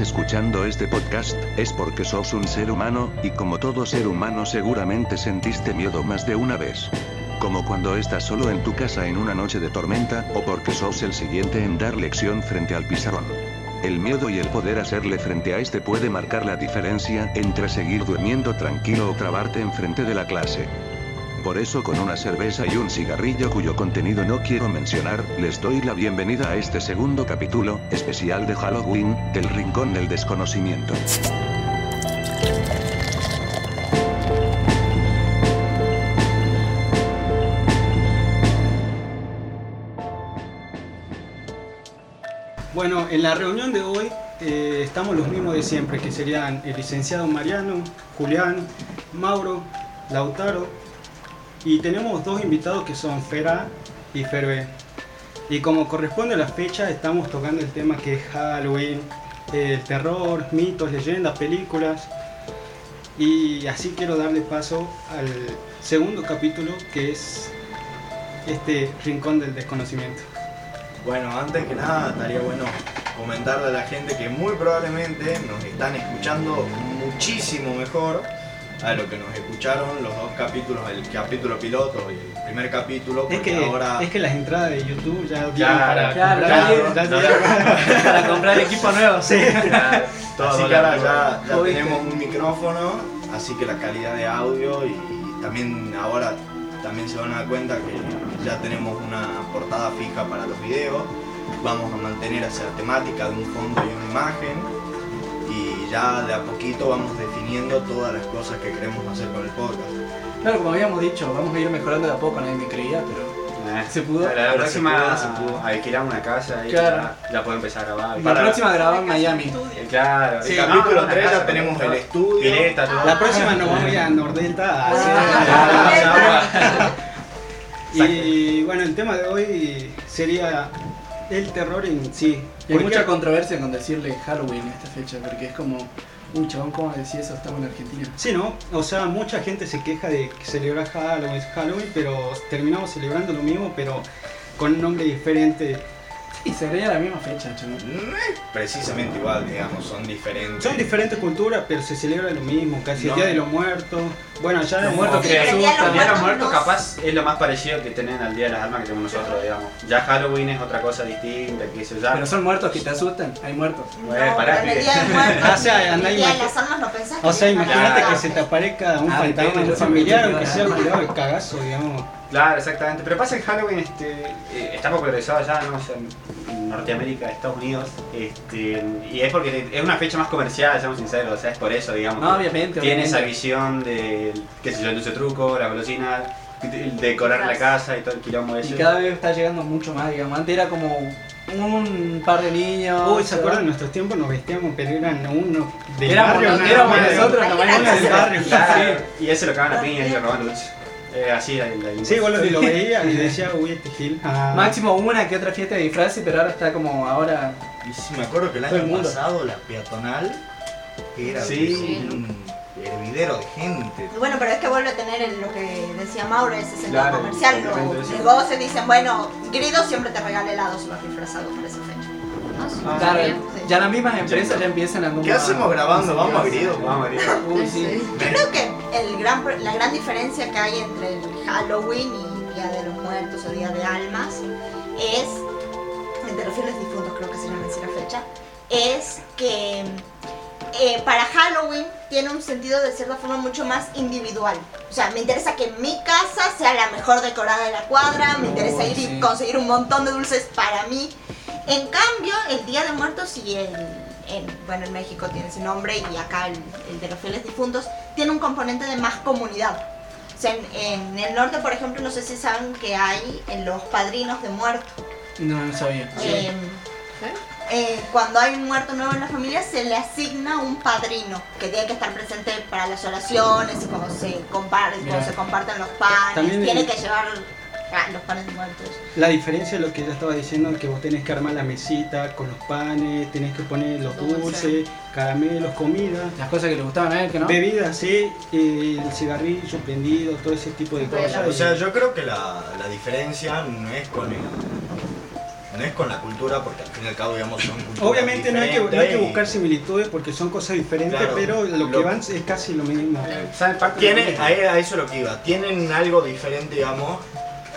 escuchando este podcast, es porque sos un ser humano, y como todo ser humano seguramente sentiste miedo más de una vez. Como cuando estás solo en tu casa en una noche de tormenta, o porque sos el siguiente en dar lección frente al pizarrón. El miedo y el poder hacerle frente a este puede marcar la diferencia entre seguir durmiendo tranquilo o trabarte enfrente de la clase. Por eso con una cerveza y un cigarrillo cuyo contenido no quiero mencionar, les doy la bienvenida a este segundo capítulo, especial de Halloween, del Rincón del Desconocimiento. Bueno, en la reunión de hoy eh, estamos los mismos de siempre, que serían el licenciado Mariano, Julián, Mauro, Lautaro, y tenemos dos invitados que son Fera y Ferbe. Y como corresponde a la fecha, estamos tocando el tema que es Halloween, el terror, mitos, leyendas, películas. Y así quiero darle paso al segundo capítulo que es este Rincón del Desconocimiento. Bueno, antes que nada estaría bueno comentarle a la gente que muy probablemente nos están escuchando muchísimo mejor a lo que nos escucharon los dos capítulos, el capítulo piloto y el primer capítulo, Es porque que, ahora... es que las entradas de YouTube ya Claro, para, claro, comprar, claro. ya dieron- para comprar equipo nuevo. Sí. Así que ahora ya, ya tenemos un micrófono, así que la calidad de audio y, también ahora también se van a dar cuenta que ya tenemos una portada fija para los videos, vamos a mantener esa temática de un fondo y una imagen. y ya de a poquito vamos definiendo todas las cosas que queremos hacer con el podcast. Claro, como habíamos dicho, vamos a ir mejorando de a poco, nadie me creía, pero Eh, se pudo. La, la Pero se próxima pudo, se pudo. una casa y Claro. ya, ya puedo empezar a grabar. La Para- próxima grabamos en Miami. Claro. El Sí, capítulo no, una 3 casa ya tenemos el estudio. Pileta, todo. La próxima nos vamos a ir a Nordelta a Ah, hacer- Y bueno, el tema de hoy sería el terror en sí. Hay Porque- mucha controversia con decirle Halloween a esta fecha, porque es como, un chabón, ¿cómo decía eso? Estamos en Argentina. Sí, ¿no? O sea, mucha gente se queja de que celebrar Halloween, Halloween, pero terminamos celebrando lo mismo, pero con un nombre diferente. Y se veía la misma fecha. No es precisamente igual, digamos, son diferentes. Son diferentes culturas, pero se celebra lo mismo, casi No. el Día de los Muertos. Bueno, ya Los muertos que el el Día de asustan. los Día de los Muertos capaz es lo más parecido que tienen al Día de las Almas que tenemos nosotros, digamos. Ya Halloween es otra cosa distinta, que eso ya... Pero son muertos que te asustan, hay muertos. No, pará, pero el. Día de Muertos, O sea, el Día de imagi- las Almas no pensás que O sea, imagínate que se te aparezca un Ah, fantasma, un familiar, aunque te sea cuidado el cagazo, digamos. Claro, exactamente. Pero pasa que Halloween este, eh, está popularizado ya, ¿no? O sea, en Norteamérica, Estados Unidos. Este, y es porque es una fecha más comercial, seamos sinceros. O sea, es por eso, digamos. No, obviamente, Tiene obviamente. esa visión de, qué sé yo, el dulce truco, la golosina, de- decorar la casa y todo el quilombo Y ese. cada vez está llegando mucho más, digamos. Antes era como un par de niños. Uy, ¿se acuerdan? En nuestros tiempos nos vestíamos, pero eran uno del Éramos, barrio. éramos nosotros, era uno del barrio. Claro, y ese lo cagaban a piña y lo robaban dulce. Eh, así el, el- Sí, vos lo, lo veías y decía, uy, este Gil. Ah. Máximo una que otra fiesta de disfraces, pero ahora está como ahora. Y sí, me acuerdo que el el año mundo. pasado la peatonal era Sí. un hervidero de gente. Bueno, pero es que vuelve a tener el- lo que decía Mauro, ese sentido Claro, comercial. Los negocios dicen, bueno, Grido siempre te regala helado si vas disfrazado para esa fecha. Ah, Claro, sí. Ya las mismas empresas ya empiezan a como ¿Qué hacemos grabando? Vamos a Grido. Vamos a ver. Uy, sí. Yo creo que el gran, la gran diferencia que hay entre el Halloween y Día de los Muertos o Día de Almas es, entre los fieles difuntos creo que se llama así la fecha, es que eh, para Halloween tiene un sentido de cierta forma mucho más individual. O sea, me interesa que mi casa sea la mejor decorada de la cuadra, me interesa ir y sí. conseguir un montón de dulces para mí. En cambio, el Día de Muertos y el, en, bueno, en México tiene ese nombre y acá el, el de los fieles difuntos tiene un componente de más comunidad. O sea, en, en el norte, por ejemplo, no sé si saben que hay en los padrinos de muerto. No, no sabía. Eh, eh, cuando hay un muerto nuevo en la familia se le asigna un padrino que tiene que estar presente para las oraciones, cuando se, comparten, cuando se comparten los panes, También tiene que llevar ah, los panes muertos. La diferencia es lo que ya estaba diciendo, que vos tenés que armar la mesita con los panes, tenés que poner los Dulce. dulces, caramelos, comida, Las cosas que le gustaban a él, que no. bebidas, sí, eh, el cigarrillo prendido, todo ese tipo de cosas. O sea, yo creo que la, la diferencia no es con el. no es con la cultura, porque al fin y al cabo, digamos, son culturas Obviamente no hay, que, no hay que buscar similitudes porque son cosas diferentes, Claro. pero lo que van es casi lo mismo. ¿Saben de Tiene, lo a, a eso es lo que iba. Tienen algo diferente, digamos,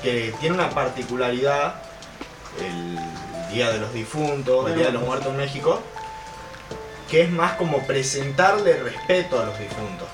que tiene una particularidad. El Día de los Difuntos, el Día de los Muertos en México, que es más como presentarle respeto a los difuntos.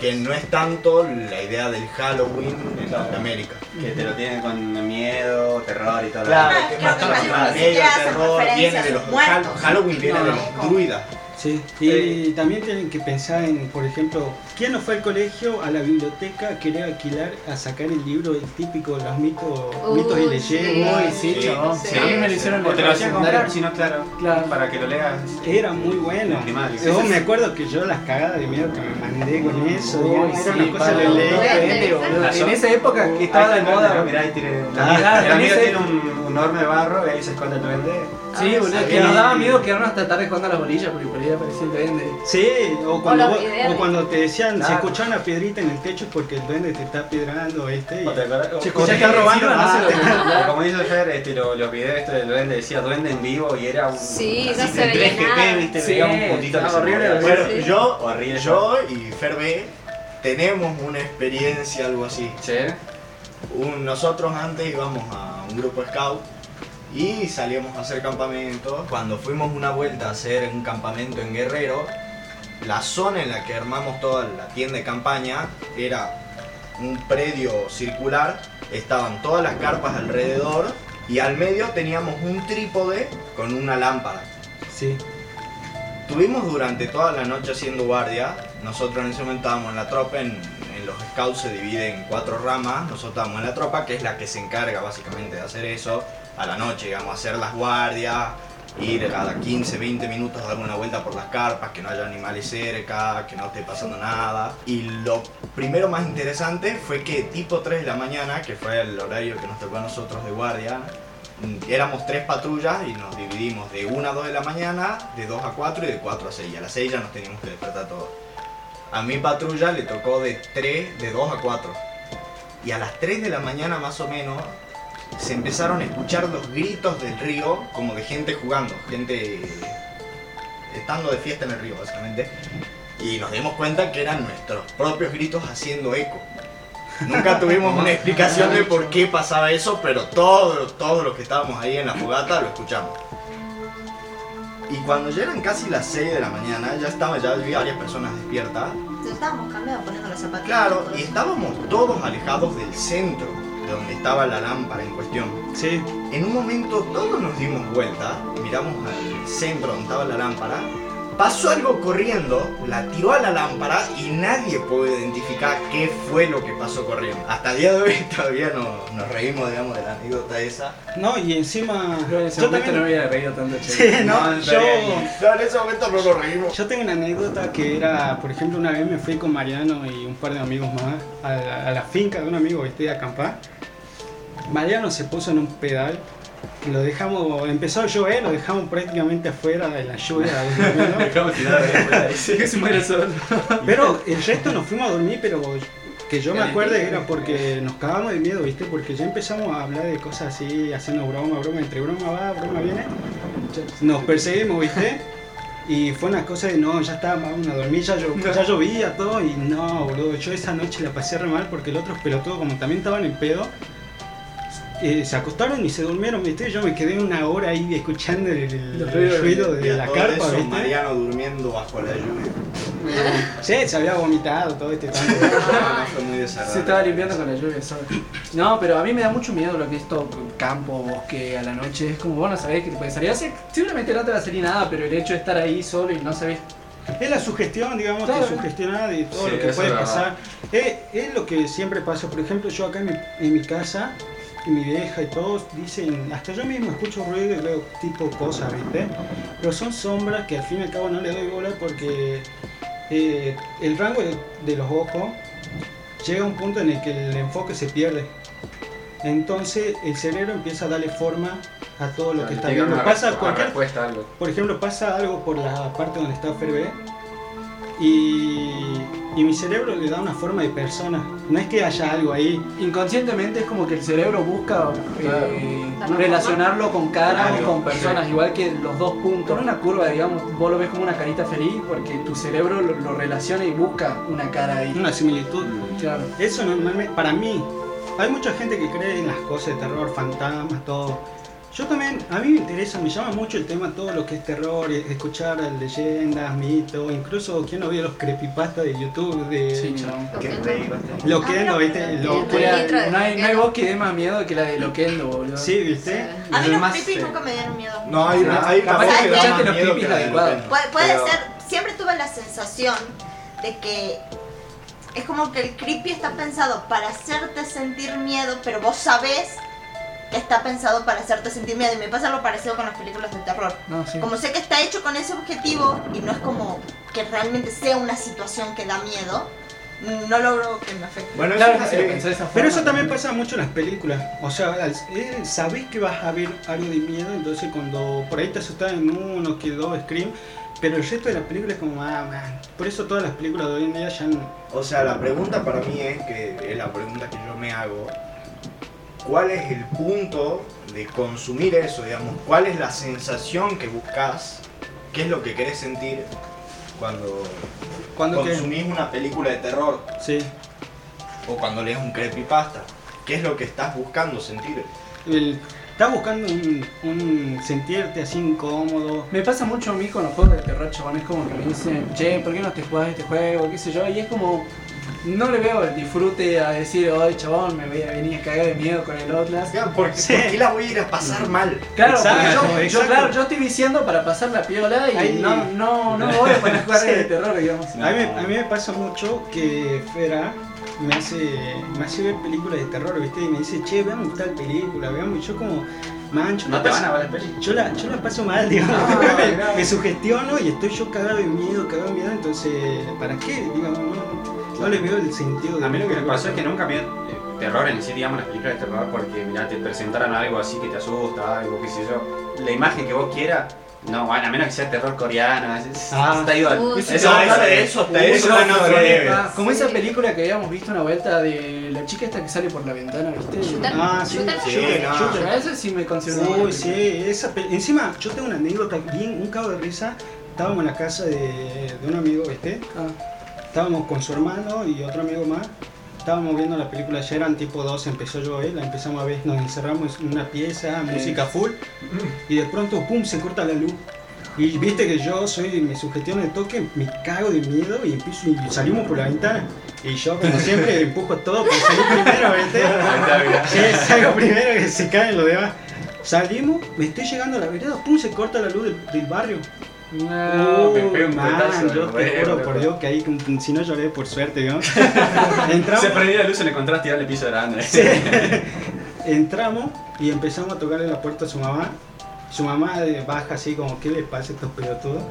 Que no es tanto la idea del Halloween en Norteamérica. que te lo tienen con miedo, terror y todo. Claro, Ah, que es más terror viene de los muertos. Halloween viene de los druidas. Sí, y también tienen que pensar en, por ejemplo, ¿quién no fue al colegio, a la biblioteca, a querer alquilar, a sacar el libro el típico, los mitos, Uy, mitos y sí. leyendas? Uy, sí, Sí, sí. a mí me lo hicieron O te lo hacían comprar, si no, claro. Claro. Para que lo leas. Era muy bueno. Primario. Yo me acuerdo que yo las cagadas de miedo que me mandé con eso, Uy, digamos, sí, era una cosa de. En esa época que estaba de moda. Mirá, ahí tiene. El amigo tiene un, de barro y ahí se esconde el duende. Sí, Ah, boludo, sí. que nos daba miedo quedarnos hasta tarde jugando a las bolillas porque por ahí aparecía el duende. Sí, o cuando, los vos- videos. o cuando te decían, Claro. se escuchaba una piedrita en el techo porque el duende te está piedrando, este, y- ¿O te acordás? Escucha te robando, no o como dice Fer, este, lo- los videos estos del duende decía duende en vivo y era un. Sí, así no se veía 3GP, nada. viste, Sí, veía un puntito que estaba se horrible, movía. Bueno, Sí. yo, Horrible. yo y Ferbe tenemos una experiencia, algo así. Sí. Un- nosotros antes íbamos a un grupo scout y salíamos a hacer campamentos. Cuando fuimos una vuelta a hacer un campamento en Guerrero, la zona en la que armamos toda la tienda de campaña era un predio circular, estaban todas las carpas alrededor y al medio teníamos un trípode con una lámpara. sí. Tuvimos durante toda la noche haciendo guardia. Nosotros en ese momento estábamos en la tropa. En, en los scouts se divide en cuatro ramas. Nosotros estábamos en la tropa, que es la que se encarga básicamente de hacer eso a la noche, digamos, hacer las guardias, ir cada 15, 20 minutos a dar una vuelta por las carpas, que no haya animales cerca, que no esté pasando nada. Y lo primero más interesante fue que tipo 3 de la mañana, que fue el horario que nos tocó a nosotros de guardia, Mm, éramos tres patrullas y nos dividimos de 1 a 2 de la mañana, de 2 a 4 y de 4 a 6. Y a las 6 ya nos teníamos que despertar todos. A mi patrulla le tocó de 3, de 2 a 4. Y a las 3 de la mañana más o menos se empezaron a escuchar los gritos del río como de gente jugando, gente estando de fiesta en el río básicamente. Y nos dimos cuenta que eran nuestros propios gritos haciendo eco. Nunca tuvimos una explicación de por qué pasaba eso, pero todos, todos los que estábamos ahí en la fogata lo escuchamos. Y cuando ya eran casi las 6 de la mañana, ya estaba, ya había varias personas despiertas. Nos estábamos cambiando, poniendo las zapatillas. Claro, y estábamos todos alejados del centro, donde estaba la lámpara en cuestión. Sí, En un momento todos nos dimos vuelta, miramos al centro donde estaba la lámpara, pasó algo corriendo, la tiró a la lámpara y nadie puede identificar qué fue lo que pasó corriendo. Hasta el día de hoy todavía no- nos reímos, digamos, de la anécdota esa. no, y encima. Yo Yo no también. me había reído tanto. Sí, no, No, yo. No, en ese momento no nos reímos. Yo tengo una anécdota que era, por ejemplo, una vez me fui con Mariano y un par de amigos más a la, a la finca de un amigo, ¿viste? A acampar. Mariano se puso en un pedal, lo dejamos, empezó a llover, lo dejamos prácticamente afuera de la lluvia. durmiendo. Dejamos tirado. Que se muere solo. Pero el resto nos fuimos a dormir, pero que yo me acuerde era porque nos cagamos de miedo, ¿viste? Porque ya empezamos a hablar de cosas así, haciendo broma, broma, entre broma va, broma viene. Nos perseguimos, ¿viste? Y fue una cosa de no, ya está, vamos a dormir, ya, llo- ya llovía todo y no, boludo, yo esa noche la pasé re mal porque el otro pelotudo, como también estaban en pedo, eh, se acostaron y se durmieron, ¿viste? Yo me quedé una hora ahí escuchando el, ruido Y de a la todo carpa, eso, ¿viste? Mariano durmiendo bajo la lluvia. Sí, se había vomitado todo este tanto. No, fue muy Se estaba limpiando con la lluvia solo. No, pero a mí me da mucho miedo lo que es todo campo, bosque a la noche. Es como vos no sabés qué te puede salir. Hace- seguramente no te va a salir nada, pero el hecho de estar ahí solo y no sabés. Es la sugestión, digamos, Claro. te sugestiona de todo Sí, lo que puede pasar. Es, es lo que siempre pasa. Por ejemplo, yo acá en mi, en mi casa, mi vieja y todos dicen, hasta yo mismo escucho ruido y veo tipo cosas, ¿viste? Pero son sombras que al fin y al cabo no le doy bola porque eh, el rango de, de los ojos llega a un punto en el que el enfoque se pierde. Entonces el cerebro empieza a darle forma a todo lo que está viendo. Pasa cualquier algo. por ejemplo, pasa algo por la parte donde está Ferbe y y mi cerebro le da una forma de persona. No es que haya algo ahí. Inconscientemente es como que el cerebro busca Claro. eh, relacionarlo con caras Claro. con personas, igual que los dos puntos. En una curva, digamos, vos lo ves como una carita feliz porque tu cerebro lo, lo relaciona y busca una cara ahí. Una similitud. Claro. Eso normalmente, para mí, hay mucha gente que cree en las cosas de terror, fantasmas, todo. Yo también, a mí me interesa, me llama mucho el tema, todo lo que es terror, eh, escuchar leyendas, mitos, incluso, ¿quién no vio los creepypastas de YouTube? De, Sí, bastante. Lo que no, no, ¿viste? Lo que- no, hay, no hay voz que dé más miedo que la de Loquendo, boludo. Sí, ¿viste? A mí los creepy eh, nunca me dieron miedo. No, hay una, hay Capaz voz que da más los miedo creepy que la de adecuados. Loquendo. Puede, puede Pero- ser, siempre tuve la sensación de que es como que el creepy está pensado para hacerte sentir miedo, pero vos sabés está pensado para hacerte sentir miedo. Y me pasa lo parecido con las películas de terror. No, sí. Como sé que está hecho con ese objetivo y no es como que realmente sea una situación que da miedo, no logro que me afecte. Bueno, Claro eso que de esa Pero forma, eso también pasa mucho en las películas. O sea, eh, sabés que vas a ver algo de miedo, entonces cuando por ahí te asustas en uno, que dos, Scream, pero el resto de la película es como, ah, man. Por eso todas las películas de hoy en día ya no. O sea, la pregunta para mí es, que es la pregunta que yo me hago, ¿cuál es el punto de consumir eso, digamos? ¿Cuál es la sensación que buscas? ¿Qué es lo que querés sentir cuando consumís una película de terror Sí. o cuando lees un creepypasta? ¿Qué es lo que estás buscando sentir? El- estás buscando un, un sentirte así incómodo. Me pasa mucho a mí con los juegos de terror, chabón. Es como que me dicen, che, ¿por qué no te jugás este juego? ¿Qué sé yo? Y es como, no le veo el disfrute a decir, ay, chabón, me voy a venir a cagar de miedo con el Outlast. ¿Por qué, Sí. por qué la voy a ir a pasar mal? Claro, Exacto, porque yo, claro, yo estoy diciendo para pasar la piola y Ahí- no, no, no me voy a poner a jugar Sí. de terror, digamos. A, mí, me- a mí me pasa mucho que Fera me hace, me hace ver películas de terror, ¿viste? Y me dice, che, veamos tal película, veamos. Y yo como, mancho, No te paso- van a ver. Yo la, yo la paso mal, digamos. No, me, no. me sugestiono y estoy yo cagado de miedo, cagado de miedo. Entonces, ¿para qué? Digamos, no, no le veo el sentido de A mí lo que me pasó es que nunca me eh, terror en sí, digamos, las películas de terror, porque mirá, te presentaran algo así que te asusta, algo, qué sé yo. La imagen que vos quieras, no, bueno, a menos que sea terror coreano, es, Ah. está igual. Uy, Eso, sí. no, No, eso, eso- eso, hasta eso eso no no. Ah, como esa película que habíamos visto una vuelta de la chica esta que sale por la ventana, ¿viste? Ah, sí, Shooter. Sí, shooter, no. shooter. A eso sí me considero. Uy, sí, esa encima yo tengo una anécdota bien, un cabo de risa. Estábamos en la casa de, de un amigo, ¿viste? Ah, Estábamos con su hermano y otro amigo más. Estábamos viendo la película, ya eran tipo 2, empezó a llover, la empezamos a ver, nos encerramos en una pieza, música full, y de pronto, pum, se corta la luz. Y viste que yo soy, me sugestiono de toque, me cago de miedo y empiezo y salimos por la ventana. Y yo, como siempre, empujo todo para salir primero, ¿viste? Sí, salgo primero que se caen los demás. Salimos, me estoy llegando a la vereda, pum, se corta la luz del, del barrio. No, me pego un man, yo te huevo, juro por. Dios que ahí, si no lloré por suerte, digamos. Entramos, Se prendió la luz, se le encontraste tirarle el piso grande. Sí. entramos y empezamos a tocarle la puerta a su mamá. Su mamá baja así como, ¿qué le pasa a estos pelotudos?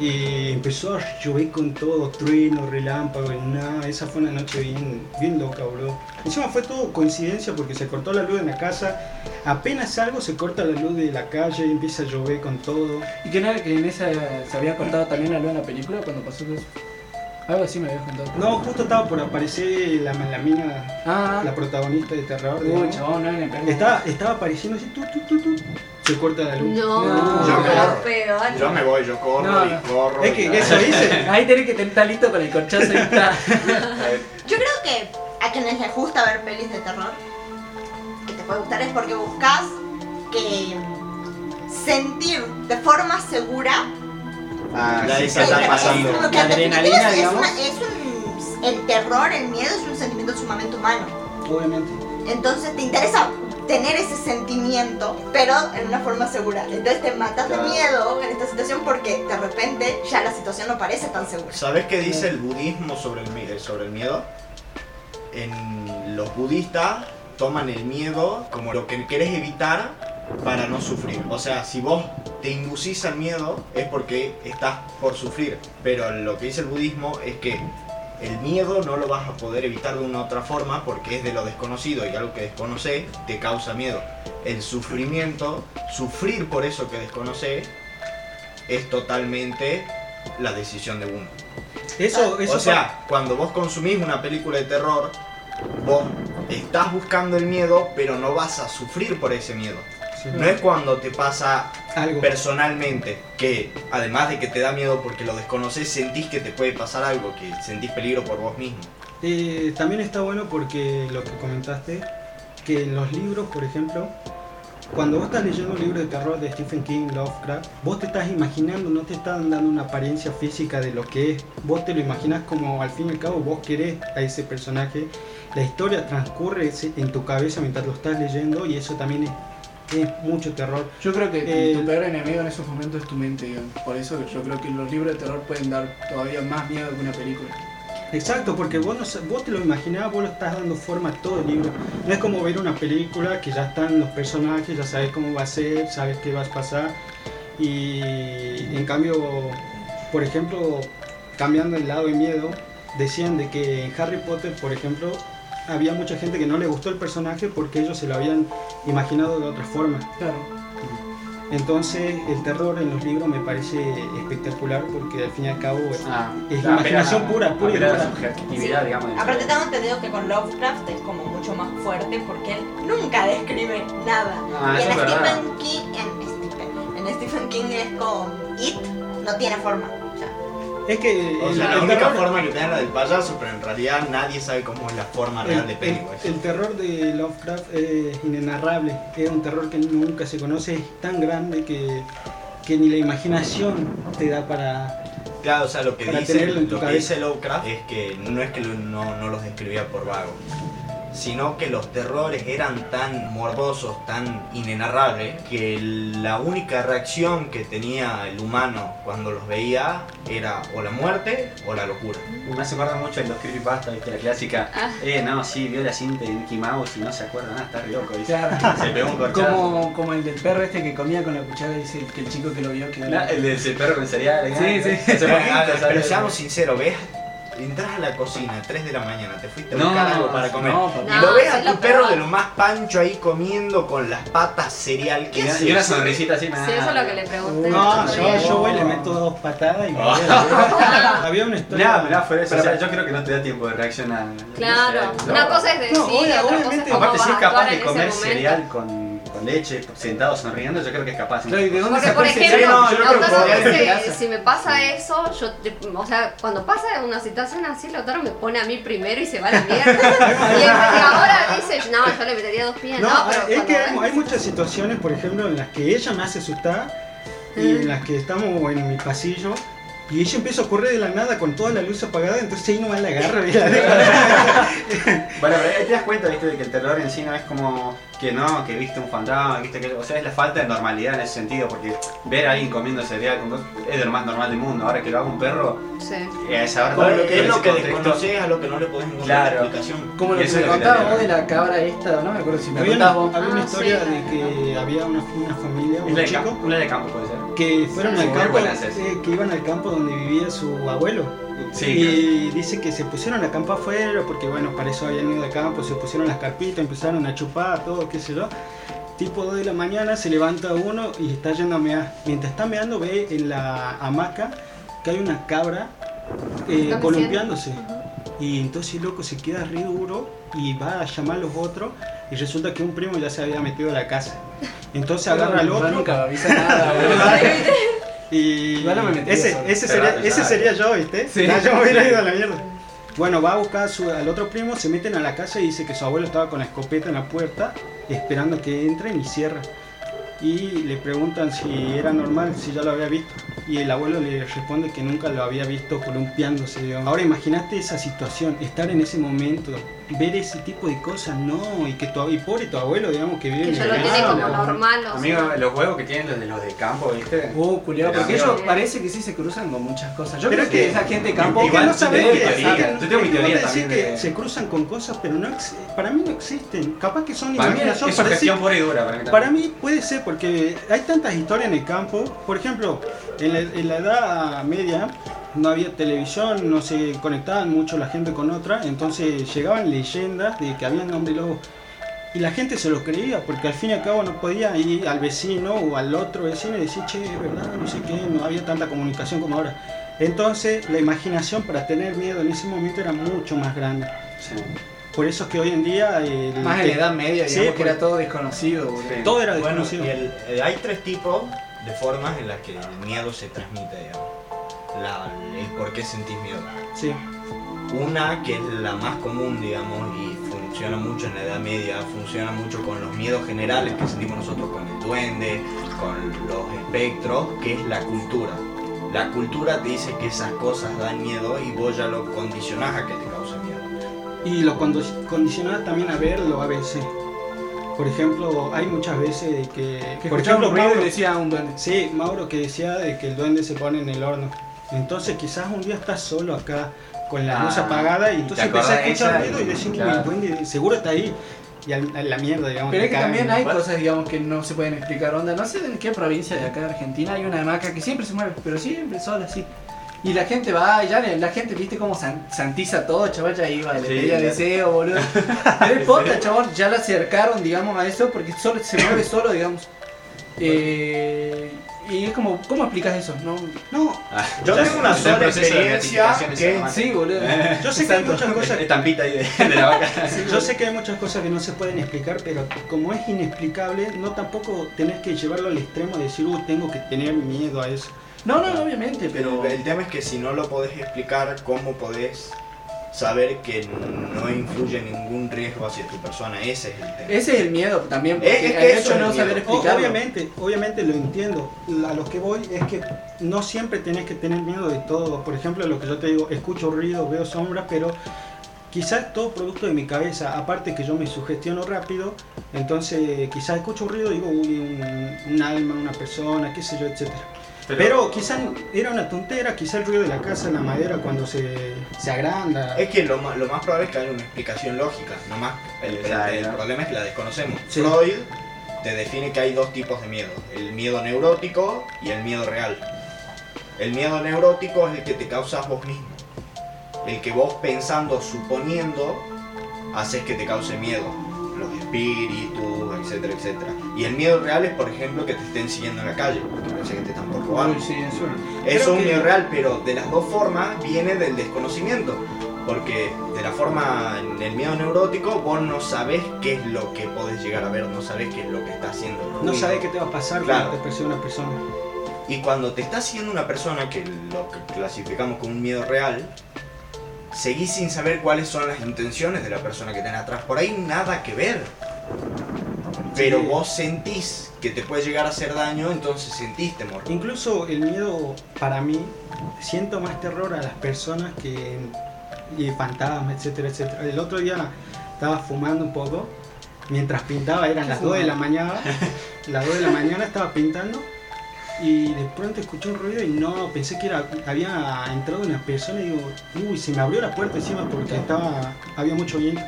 Y empezó a llover con todo, trueno, relámpago, y nada, esa fue una noche bien, bien loca, boludo. Encima fue todo coincidencia porque se cortó la luz en la casa, apenas salgo se corta la luz de la calle y empieza a llover con todo. ¿Y que no era que en esa se había cortado también la luz en la película cuando pasó eso? Algo así me habías contado. No, justo estaba por aparecer la, la mina, Ah, la protagonista de terror. chabón, no. Estaba, estaba apareciendo así, tu, tu, tu, tu, se corta la luz. No, No. Yo corro. peor. Yo me voy, yo corro No, y corro. Es que y- eso hice. Ahí tenés que tener talito con el corchazo y está. Yo creo que a quienes les gusta ver pelis de terror, que te puede gustar es porque buscas que sentir de forma segura Ah, La sí, está es- pasando. es como que La en definitiva adrenalina, es, es digamos. una- es un, el terror, el miedo es un sentimiento sumamente humano. Obviamente. Entonces te interesa tener ese sentimiento, pero en una forma segura. Entonces te matas de miedo en esta situación porque de repente ya la situación no parece tan segura. ¿Sabes qué dice el budismo sobre el, eh, sobre el miedo? En los budistas toman el miedo como lo que querés evitar para no sufrir. O sea, si vos te inducís al miedo es porque estás por sufrir. Pero lo que dice el budismo es que el miedo no lo vas a poder evitar de una otra forma porque es de lo desconocido y algo que desconoces te causa miedo. El sufrimiento, sufrir por eso que desconoces, es totalmente la decisión de uno. Eso, eso o sea, cuando vos consumís una película de terror, vos estás buscando el miedo, pero no vas a sufrir por ese miedo. sí, No es cuando te pasa algo. personalmente, que además de que te da miedo porque lo desconoces, sentís que te puede pasar algo, que sentís peligro por vos mismo. Eh, también está bueno porque lo que comentaste, que en los libros, por ejemplo, cuando vos estás leyendo un libro de terror de Stephen King, Lovecraft, vos te estás imaginando, no te están dando una apariencia física de lo que es. Vos te lo imaginas como al fin y al cabo vos querés a ese personaje. La historia transcurre en tu cabeza mientras lo estás leyendo y eso también es, es mucho terror. Yo creo que Eh, tu peor enemigo en esos momentos es tu mente, digamos. Por eso yo creo que los libros de terror pueden dar todavía más miedo que una película. Exacto, porque vos, no, vos te lo imaginabas, vos lo estás dando forma a todo el libro. No es como ver una película que ya están los personajes, ya sabes cómo va a ser, sabes qué va a pasar. Y en cambio, por ejemplo, cambiando el lado de miedo, decían de que en Harry Potter, por ejemplo, había mucha gente que no le gustó el personaje porque ellos se lo habían imaginado de otra forma. Claro. Entonces el terror en los libros me parece espectacular porque al fin y al cabo Ah, es apela- imaginación pura, pura y apela a la dura. subjetividad, digamos. Aparte tengo entendido que con Lovecraft es como mucho más fuerte porque él nunca describe nada. Ah, y en. Stephen King, en Stephen, en Stephen King es con It, no tiene forma. Es que O el- sea, la el única terror- forma que tenés la del payaso, pero en realidad nadie sabe cómo es la forma real de Pennywise. el- el terror de Lovecraft es inenarrable, es un terror que nunca se conoce, es tan grande que, que ni la imaginación te da para... Claro, o sea, lo que, dice, lo que dice Lovecraft es que no es que no, no los describía por vago, sino que los terrores eran tan morbosos, tan inenarrables, que la única reacción que tenía el humano cuando los veía era o la muerte o la locura. Me hace acordar mucho de los creepypasta, ¿viste? La clásica. Ah. Eh, no, sí, vio la cinta de Mickey Mouse y no se acuerda nada, está re loco. ¿viste? Claro. Se pegó un corchazo. Como, como el del perro este que comía con la cuchara y dice que el chico que lo vio que La- el de ese perro con cereal. Sí, ¿eh? sí. Poquito, Pero seamos sinceros, ¿ves? Entras a la cocina, 3 de la mañana, te fuiste a No, buscar algo para comer. No, y No, lo ves a tu perro peor. de lo más pancho ahí comiendo con las patas cereal. Y ¿Qué una, haces? y una sonrisita así, nada. Sí, eso es lo que le pregunté. No, yo, yo voy y le meto dos patadas y me voy. Había una historia... Mirá, mirá, fuera eso. Pero- o sea, yo creo que no te da tiempo de reaccionar. Claro, No una no. cosa es decir, No, otra cosa es Aparte, si es capaz de comer cereal con leche, sentado sonriendo, yo creo que es capaz. ¿sí? Claro, ¿y de dónde Porque, por ejemplo, no, yo creo que si me pasa eso, yo, o sea, cuando pasa una situación así, Lautaro me pone a mí primero y se va a la mierda. y, ahora dice, no, yo le metería dos pies, No, no, pero es que hay, hay muchas situaciones, por ejemplo, en las que ella me hace asustar y en las que estamos en mi pasillo y ella empieza a correr de la nada con toda la luz apagada, entonces ahí nomás la agarro y la dejo. Bueno, pero ahí te das cuenta, viste, de que el terror en sí no es como que no, que viste un fantasma, viste que. O sea, es la falta de normalidad en ese sentido, porque ver a alguien comiendo cereal con dos- es de lo más normal del mundo. Ahora que lo haga un perro, Sí. eh, lo que es en lo que desconoces, a lo que no le podés encontrar Claro. explicación. Como lo que me es lo que te contaba digo. vos de la cabra esta, no me acuerdo si me había contás una, vos. había una Ah, historia sí. de que había una, una familia, un chico, una de campo puede ser. Que fueron Sí. al campo, eh, que iban al campo donde vivía su abuelo. Sí, y dice que se pusieron a campo afuera porque bueno, para eso habían ido de campo, se pusieron las carpitas, empezaron a chupar, todo, qué sé yo. Tipo 2 de la mañana se levanta uno y está yendo a mear. Mientras está meando ve en la hamaca que hay una cabra eh, columpiándose. Y entonces el loco se queda re duro y va a llamar a los otros y resulta que un primo ya se había metido a la casa. Entonces agarra al otro nunca me avisa nada, boludo. y Igual no me metí ese, ese, sería, ese sería yo, ¿viste? Sí. Ya yo me hubiera ido a la mierda. Bueno, va a buscar a su- al otro primo, se meten a la casa y dice que su abuelo estaba con la escopeta en la puerta, esperando que entren y cierra. Y le preguntan si era normal, si ya lo había visto. Y el abuelo le responde que nunca lo había visto columpiándose. Ahora imagínate esa situación, estar en ese momento, ver ese tipo de cosas, no, y que tu, y pobre tu abuelo, digamos, que vive Que en el lo tiene como normal, o Amigo, sea. los huevos que tienen los de los de campo, viste. Uh, culiao, Pero porque ellos parece que sí se cruzan con muchas cosas. Yo creo es que, que- esa gente de campo. Igual no yo saben tengo que, mi teoría, saben- yo tengo mi es que teoría también que de- se cruzan con cosas, pero no ex- para mí no existen. Capaz que son Para mí es imaginación. es para gestión pura y dura. Para mí, para mí puede ser porque hay tantas historias en el campo. Por ejemplo, en la, en la edad media no había televisión, no se conectaban mucho la gente con otra, entonces llegaban leyendas de que había hombre lobo. Y la gente se lo creía, porque al fin y al cabo no podía ir al vecino o al otro vecino y decir, che, es verdad, no sé qué, no había tanta comunicación como ahora. Entonces la imaginación para tener miedo en ese momento era mucho más grande. Sí. Por eso es que hoy en día... el Más en que- la Edad Media, Sí, digamos que pues- era todo desconocido. boludo. Sí. Todo era Bueno, desconocido. y el- eh, hay tres tipos de formas en las que el miedo se transmite, digamos. La- el por qué sentís miedo. Sí. Una que es la más común, digamos, y funciona mucho en la Edad Media, funciona mucho con los miedos generales que sentimos nosotros con el duende, con los espectros, que es la cultura. La cultura te dice que esas cosas dan miedo y vos ya lo condicionás a que te cause miedo. Y lo condicionás también a verlo a veces. Por ejemplo, hay muchas veces de que... Que por ejemplo, Mauro, decía un duende. sí, Mauro que decía de que el duende se pone en el horno. Entonces quizás un día estás solo acá con la Ah, luz apagada y entonces empezás a escuchar ruido y decís, "Uy, claro. duende seguro está ahí. Y a la mierda, digamos. Pero es que también hay cosas, digamos, que no se pueden explicar. Onda, no sé en qué provincia de acá de Argentina hay una hamaca que siempre se mueve, pero siempre sola así. Y la gente va, ya la gente, viste cómo san- santiza todo, chaval, ya iba, le Sí, pedía deseo, boludo. Pero poca, chaval, ya la acercaron, digamos, a eso porque solo, se mueve solo, digamos. Eh, y es como, ¿cómo explicas eso? No, No, Ah, Yo ya tengo una sola experiencia que- sí, boludo. yo sé que hay muchas cosas Estampita ahí de, de la vaca. Yo sé que hay muchas cosas que no se pueden explicar, pero como es inexplicable, no tampoco tenés que llevarlo al extremo de decir, uy, tengo que tener miedo a eso. No, no, obviamente, Pero pero... el tema es que si no lo podés explicar, ¿cómo podés saber que no influye ningún riesgo hacia tu persona? Ese es el tema. Ese es el miedo también, porque Es- es que el eso hecho es de no saber obviamente, obviamente lo entiendo. A lo que voy es que no siempre tenés que tener miedo de todo. Por ejemplo, lo que yo te digo, escucho ruido, veo sombras, pero quizás todo producto de mi cabeza. Aparte que yo me sugestiono rápido, entonces quizás escucho un ruido y digo, uy, un, un alma, una persona, qué sé yo, etcétera. Pero quizás era una tontera, quizás el ruido de la casa, la madera cuando se, se agranda. Es que lo, ma- lo más probable es que haya una explicación lógica, nomás el, el- problema es que la desconocemos. Sí. Freud te define que hay dos tipos de miedo, el miedo neurótico y el miedo real. El miedo neurótico es el que te causas vos mismo, el que vos pensando, suponiendo, haces que te cause miedo, los espíritus, etcétera, etcétera. Y el miedo real es, por ejemplo, que te estén siguiendo en la calle, porque parece que te están por robar. Sí, eso. Es un que- miedo real, pero de las dos formas viene del desconocimiento. Porque de la forma, en el miedo neurótico, vos no sabés qué es lo que podés llegar a ver, no sabés qué es lo que está haciendo. el No sabes qué te va a pasar Claro. cuando te una persona. Y cuando te está siguiendo una persona, que lo que clasificamos como un miedo real, seguís sin saber cuáles son las intenciones de la persona que tenés atrás. Por ahí nada que ver. Pero Sí. vos sentís que te puede llegar a hacer daño, entonces sentís temor. Incluso el miedo, para mí, siento más terror a las personas que y fantasmas, etcétera, etcétera. El otro día estaba fumando un poco, mientras pintaba, eran las 2 de la mañana, las 2 de la mañana estaba pintando y de pronto escuché un ruido y no, pensé que era, había entrado una persona y digo, uy, se me abrió la puerta encima porque estaba, había mucho viento.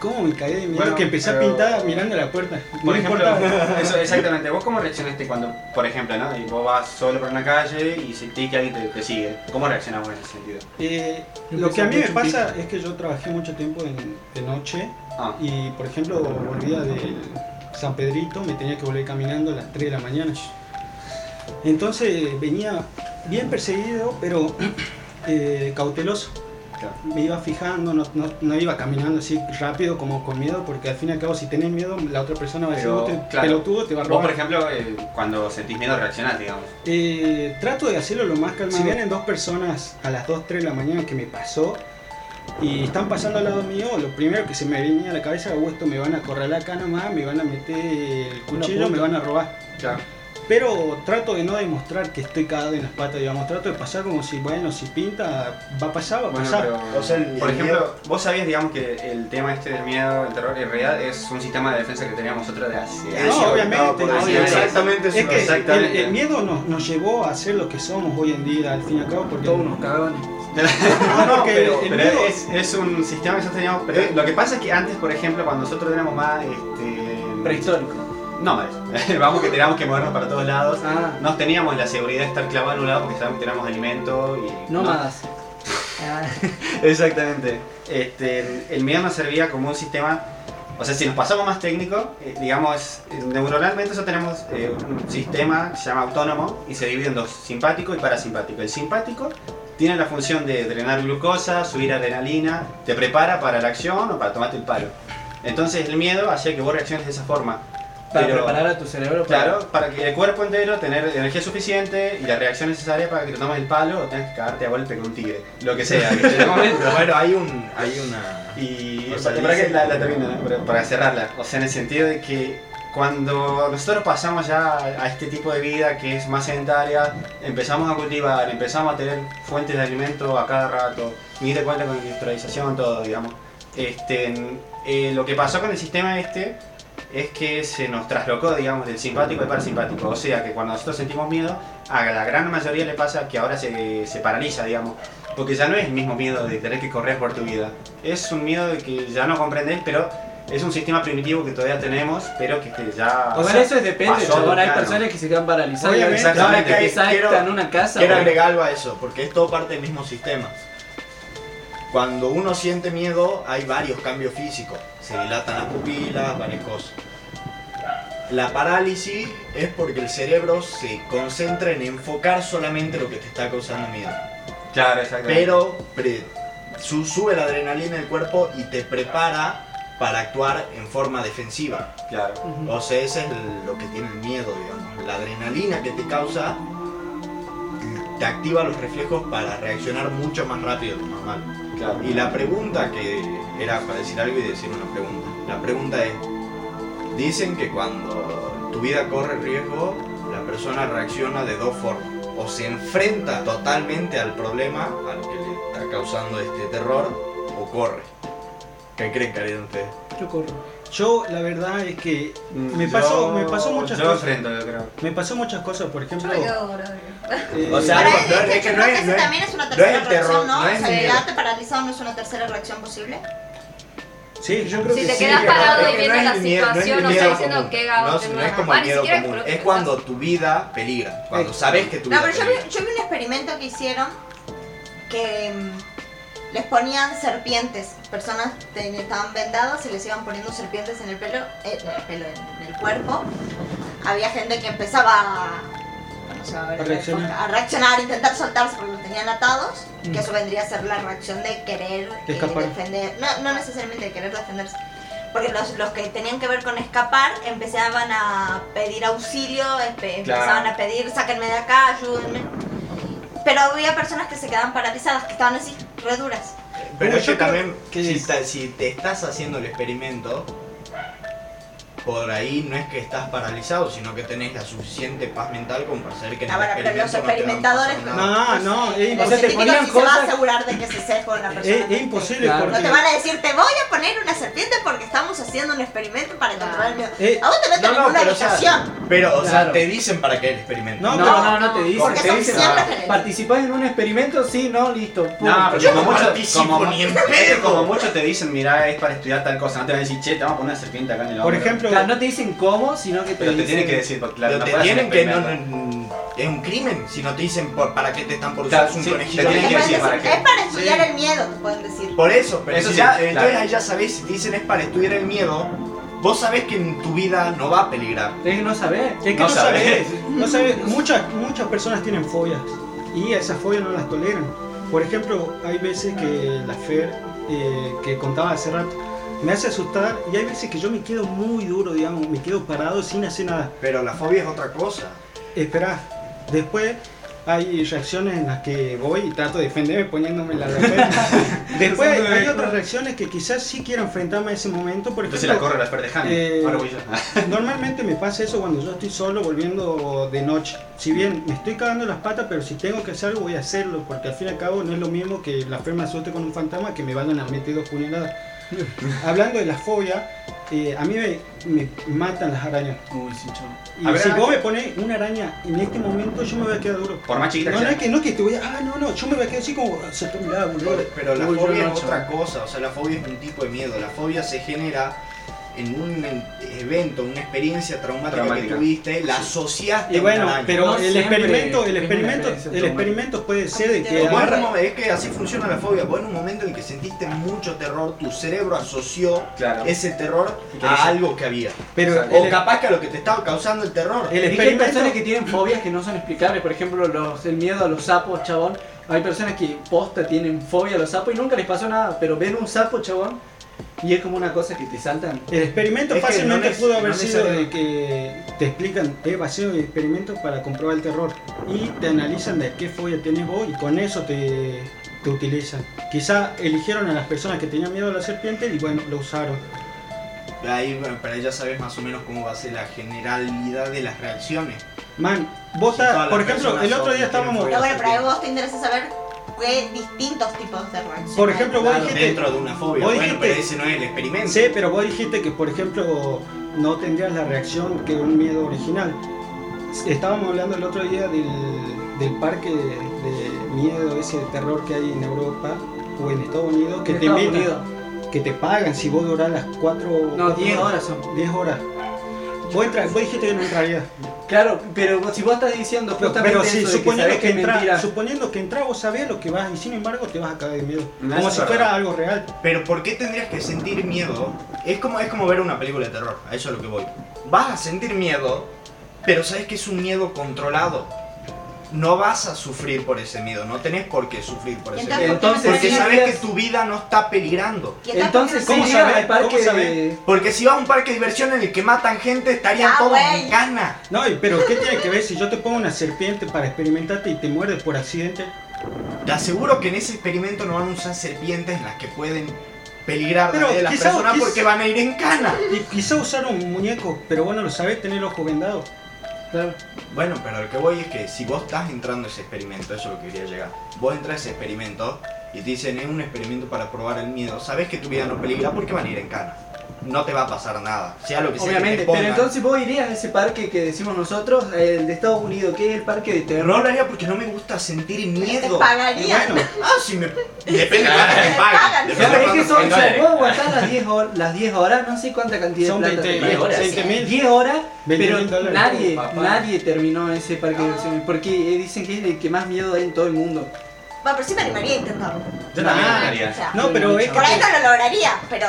¿Cómo me caí de miedo? Bueno, que empecé a pero- pintar mirando la puerta. Por No ejemplo, eso, exactamente. ¿Vos cómo reaccionaste cuando, por ejemplo, ¿no? y vos vas solo por una calle y sentís que alguien te, te sigue? ¿Cómo reaccionamos en ese sentido? Eh, lo que a mí me pasa es que yo trabajé mucho tiempo en, de noche Ah, y, por ejemplo, volvía del San Pedrito, me tenía que volver caminando a las 3 de la mañana. Entonces venía bien perseguido, pero eh, cauteloso. claro. Me iba fijando, no, no- no iba caminando así rápido como con miedo, porque al fin y al cabo, si tenés miedo, la otra persona va a decir, Pero, "Vos te- claro, pelotudo, te va a Vos, por robar. ejemplo, eh, cuando sentís miedo reaccionás, digamos. Eh, trato de hacerlo lo más calmado. Si vienen dos personas a las 2, 3 de la mañana que me pasó y están pasando al lado mío, lo primero que se me venía a la cabeza, "Oh, esto me van a corralar acá nomás, me van a meter el cuchillo, me van a robar. Claro. Pero trato de no demostrar que estoy cagado en las patas, digamos. Trato de pasar como si, bueno, si pinta, va a pasar, va a Bueno, pasar. pero, O sea, el- por el ejemplo, miedo- vos sabías, digamos, que el tema este del miedo, el terror, en realidad es un sistema de defensa que teníamos nosotros de hace No, años. obviamente, exactamente Es eso. que el, Exactamente. el miedo nos, nos llevó a ser lo que somos hoy en día, al fin y al cabo, porque... Todos unos cagaban. No, no, pero pero el miedo- es, es un sistema que nosotros teníamos. Pero lo que pasa es que antes, por ejemplo, cuando nosotros éramos más. Este, Prehistórico. Nómades, vamos que teníamos que movernos para todos lados. Ah, No teníamos la seguridad de estar clavados en un lado porque sabíamos que teníamos alimento y. nómadas. Ah, Exactamente. Este, el miedo nos servía como un sistema O sea, si nos pasamos más técnico, eh, digamos, neuronalmente nosotros tenemos eh, un sistema que se llama autónomo y se divide en dos, simpático y parasimpático. El simpático tiene la función de drenar glucosa, subir adrenalina, te prepara para la acción o para tomarte el palo. Entonces el miedo hace que vos reacciones de esa forma. Para Pero- preparar a tu cerebro para- Claro, para que el cuerpo entero tener energía suficiente y la reacción necesaria para que te tomes el palo o tengas que cagarte a golpe con un tigre. Lo que sea. Pero bueno, hay un. hay una. Y O sea, para, que la, la ¿no? Para cerrarla, o sea, en el sentido de que cuando nosotros pasamos ya a este tipo de vida que es más sedentaria, empezamos a cultivar, empezamos a tener fuentes de alimento a cada rato, y te cuenta con industrialización, todo, digamos. Este, eh, lo que pasó con el sistema este es que se nos traslocó, digamos, del simpático al parasimpático. O sea, que cuando nosotros sentimos miedo, a la gran mayoría le pasa que ahora se, se paraliza, digamos. Porque ya no es el mismo miedo de tener que correr por tu vida. Es un miedo de que ya no comprendes, pero es un sistema primitivo que todavía tenemos, pero que ya... O sea, eso es depende, chabón. Hay personas que se quedan paralizadas. Exactamente. Ahora Que quiero- en una casa. Quiero agregar algo a eso, porque es todo parte del mismo sistema. Cuando uno siente miedo, hay varios cambios físicos. Se dilatan las pupilas, varias cosas. La parálisis es porque el cerebro se concentra en enfocar solamente lo que te está causando miedo. Claro, exactamente. Pero pre- su- sube la adrenalina en el cuerpo y te prepara para actuar en forma defensiva. Claro. O sea, ese es el- lo que tiene el miedo, digamos. La adrenalina que te causa te activa los reflejos para reaccionar mucho más rápido de lo normal. claro. Y la pregunta que era para decir algo y decir una pregunta. La pregunta es, dicen que cuando tu vida corre riesgo, la persona reacciona de dos formas. O se enfrenta totalmente al problema, a lo que le está causando este terror, o corre. ¿Qué creen ustedes? Yo corro. Yo la verdad es que me Yo- pasó, me pasó muchas yo cosas. enfrento, yo creo. Me pasó muchas cosas, por Yo ejemplo. me quedo dorado. eh, O sea, no, es que yo no es- no es- también es una no es tercera el terror, reacción, ¿no? no es o sea, miedo. quedarte paralizado no es una tercera reacción posible. Sí, yo creo Si que te sí. quedas parado es y viendo no es la no situación, no diciendo común. que No, no es como el miedo común, es cuando tu vida peligra, cuando sabes que tu No, vida pero yo vi, peligra. yo vi un experimento que hicieron que mm, les ponían serpientes. Personas ten- estaban vendadas y les iban poniendo serpientes en el pelo, eh, en el pelo, en el cuerpo. Había gente que empezaba a, no sé, a, ver, A reaccionar. a reaccionar, intentar soltarse porque los tenían atados. Mm. Que eso vendría a ser la reacción de querer De eh, defender. No, no necesariamente de querer defenderse. Porque los, los que tenían que ver con escapar empezaban a pedir auxilio, empezaban a pedir, sáquenme de acá, ayúdenme. Pero había personas que se quedaban paralizadas, que estaban así, re duras. Pero Yo que creo también, que si, es- ta- si te estás haciendo el experimento, por ahí no es que estás paralizado, sino que tenés la suficiente paz mental como para saber que en el Ahora, pero los no te experimentadores nada. No, no, es, O sea, te ponían sí se va a cosas- asegurar de que se en la persona. es- es imposible Claro. No porque. te van a decir, te voy a poner una serpiente porque estamos haciendo un experimento para controlar el miedo. Eh, A vos te meten No, en no, una pero o sea, habitación. pero, o sea, Claro. te dicen para qué el experimento. No, No, pero- no, no te dicen. Porque Te dicen, ah. ¿participás en un experimento? Sí, no, listo. pum. No, pero Yo como no mucho, participo como, ni en pedo. como mucho te dicen, mira, es para estudiar tal cosa. No te van a decir, che, te vamos a poner una serpiente acá en el Por ejemplo, Claro, no te dicen cómo, sino que te Pero te dicen... tienen que decir, porque claro, Pero no te hacer tienen que no, no- es un crimen si no te dicen por, para qué te están por Claro, usar un sí, conejillo. te tienen Te que pueden decir para decir, qué. es para estudiar Sí. el miedo, te pueden decir. Por eso, pero Eso si sí, ya, claro. entonces ahí ya sabés, si te dicen es para estudiar el miedo, vos sabés que en tu vida no va a peligrar. Es que no sabés. Es que No no, sabes, sabes. no sabes, muchas, muchas personas tienen fobias y esas fobias no las toleran. Por ejemplo, hay veces que la Fer, eh, que contaba hace rato, me hace asustar y hay veces que yo me quedo muy duro, digamos, me quedo parado sin hacer nada. Pero la fobia es otra cosa. Espera, después hay reacciones en las que voy y trato de defenderme poniéndome la defensa. después hay, hay otras reacciones que quizás sí quiero enfrentarme a ese momento. Por Entonces la corre la eh, Ahora voy yo. Normalmente me pasa eso cuando yo estoy solo volviendo de noche. Si bien me estoy cagando las patas, pero si tengo que hacer algo voy a hacerlo, porque al fin y al cabo no es lo mismo que la fe me asuste con un fantasma que me vayan a meter dos puñaladas. Hablando de la fobia, eh, a mí me, me matan las arañas. Uy, sí. Y A ver, si a ver, vos me pones una araña en este momento, yo me voy a quedar duro. Por más chiquita No, que no sea. es que, no es que te voy a... Ah, no, no, yo me voy a quedar así como... Se te miraba, boludo. Pero la Uy, fobia no, es otra cosa, o sea, la fobia es un tipo de miedo. La fobia se genera en un en- evento, una experiencia traumática, que Traumática. tuviste, la asociaste Y a bueno, araña. pero No el experimento, el experimento, el experimento puede ser de que momento- es que así funciona la fobia. Vos en un momento en el que sentiste mucho terror, tu cerebro asoció Claro. ese terror que a algo que había. pero. O el, capaz que a lo que te estaba causando el terror. el que hay experimento, personas que tienen fobias que no son explicables, por ejemplo, los, el miedo a los sapos, chabón. Hay personas que posta tienen fobia a los sapos y nunca les pasó nada, pero ven un sapo, chabón, y es como una cosa que te saltan. el experimento Es fácilmente no pudo haber no sido de que te explican, te vacío de experimento para comprobar el terror y te analizan de qué fobia tenés vos y con eso te, te utilizan. Quizá eligieron a las personas que tenían miedo a la serpiente y bueno, lo usaron. Ahí, bueno, pero ya sabes más o menos cómo va a ser la generalidad de las reacciones. Man, vos Si las por ejemplo, el otro día estábamos, Pero bueno, pero a vos te interesa saber qué distintos tipos de reacciones. por ejemplo, vos Claro, dijiste, dentro de una fobia. vos Bueno, dijiste- pero ese no es el experimento. Sí, pero vos dijiste que, por ejemplo, no tendrías la reacción que un miedo original. Estábamos hablando el otro día del, del parque de, de miedo, ese de terror que hay en Europa o en Estados Unidos, que te Estados invitan, Unidos. que te pagan si vos durás las 4 No, 10 horas son. 10 horas. Vos, entra- vos dijiste que no entrarías. Claro, pero si vos estás diciendo Pero, justamente pero si eso que suponiendo que, que es entra, mentira, suponiendo que entra, vos sabés lo que vas y sin embargo te vas a caer de miedo. No, Como si es fuera verdad. algo real. Pero ¿por qué tendrías que sentir miedo? Es como, es como ver una película de terror, a eso es lo que voy. Vas a sentir miedo, pero sabes que es un miedo controlado. No vas a sufrir por ese miedo, no tenés por qué sufrir por ese Entonces, miedo. Entonces, Porque sabes que tu vida no está peligrando. Entonces ¿cómo sí al parque ¿Cómo sabés? de... Porque si vas a un parque de diversión en el que matan gente, estarían Ya, todos en cana. No, pero ¿qué tiene que ver si yo te pongo una serpiente para experimentarte y te muerdes por accidente? Te aseguro que en ese experimento no van a usar serpientes en las que pueden peligrar Pero de las quizá- personas quizá- porque van a ir en cana. Y quizá usar un muñeco, pero bueno, lo sabés tener el ojo vendado. Claro. Bueno, pero lo que voy es que si vos estás entrando a ese experimento, eso es lo que quería llegar. Vos entras a ese experimento y te dicen es un experimento para probar el miedo. Sabes que tu vida no peligra porque van a ir en cana. No te va a pasar nada. Sea lo que sea Obviamente, que te pero entonces vos irías a ese parque que decimos nosotros, el de Estados Unidos, que es el parque de No terror. lo haría porque no me gusta sentir Te miedo. pagarían. Bueno, Ah, si me. Depende de cuánto me Te paguen. pagan. Depende es que son, o sea, vos aguantás las 10 horas, las 10 horas, no sé cuánta cantidad son de plata 20 te pagan. horas. 20 mil. 10 horas, 20 pero dólares. nadie, Papá. nadie terminó ese parque de diversiones, porque dicen que es el que más miedo hay en todo el mundo. Bueno, pero sí me animaría a intentarlo. Yo también Ah, O haría. sea, No, pero es por ahí que no lo lograría, pero.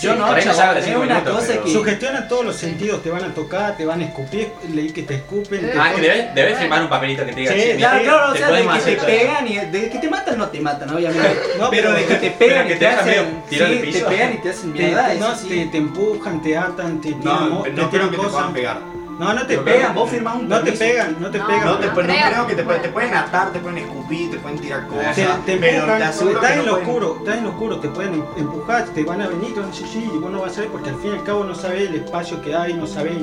Yo no, por ahí me chabón, salgo de es cinco una minutos, cosa pero- que... Sugestionan todos los sentidos, te van a tocar, te van a escupir, leí que te escupen. te Ah, que ponen- debes, debes firmar un papelito que te diga, Sí, "Che, Claro, mira, claro, o te sea, de podemos que te hacer- pegan y de que te matan no te matan, obviamente. No, pero de que te pero pegan que y te te dejan hacen, medio tirado sí, al te piso. pegan y te hacen te, mierda, te- eso no, sí. te, te empujan, te atan, te tiran, No, mo- te no creo tiran que te cosas. puedan pegar. No, no te pegan. vos firmás un No te pegan, no te pegan. No, te, no creo. que te, pueden- te pueden atar, te pueden escupir, te pueden tirar cosas. Te, pero te aseguro estás que en lo oscuro, estás en lo oscuro, te pueden em- empujar, te van a venir, te van a decir sí, y vos no vas a saber porque al fin y al cabo no sabés el espacio que hay, no sabés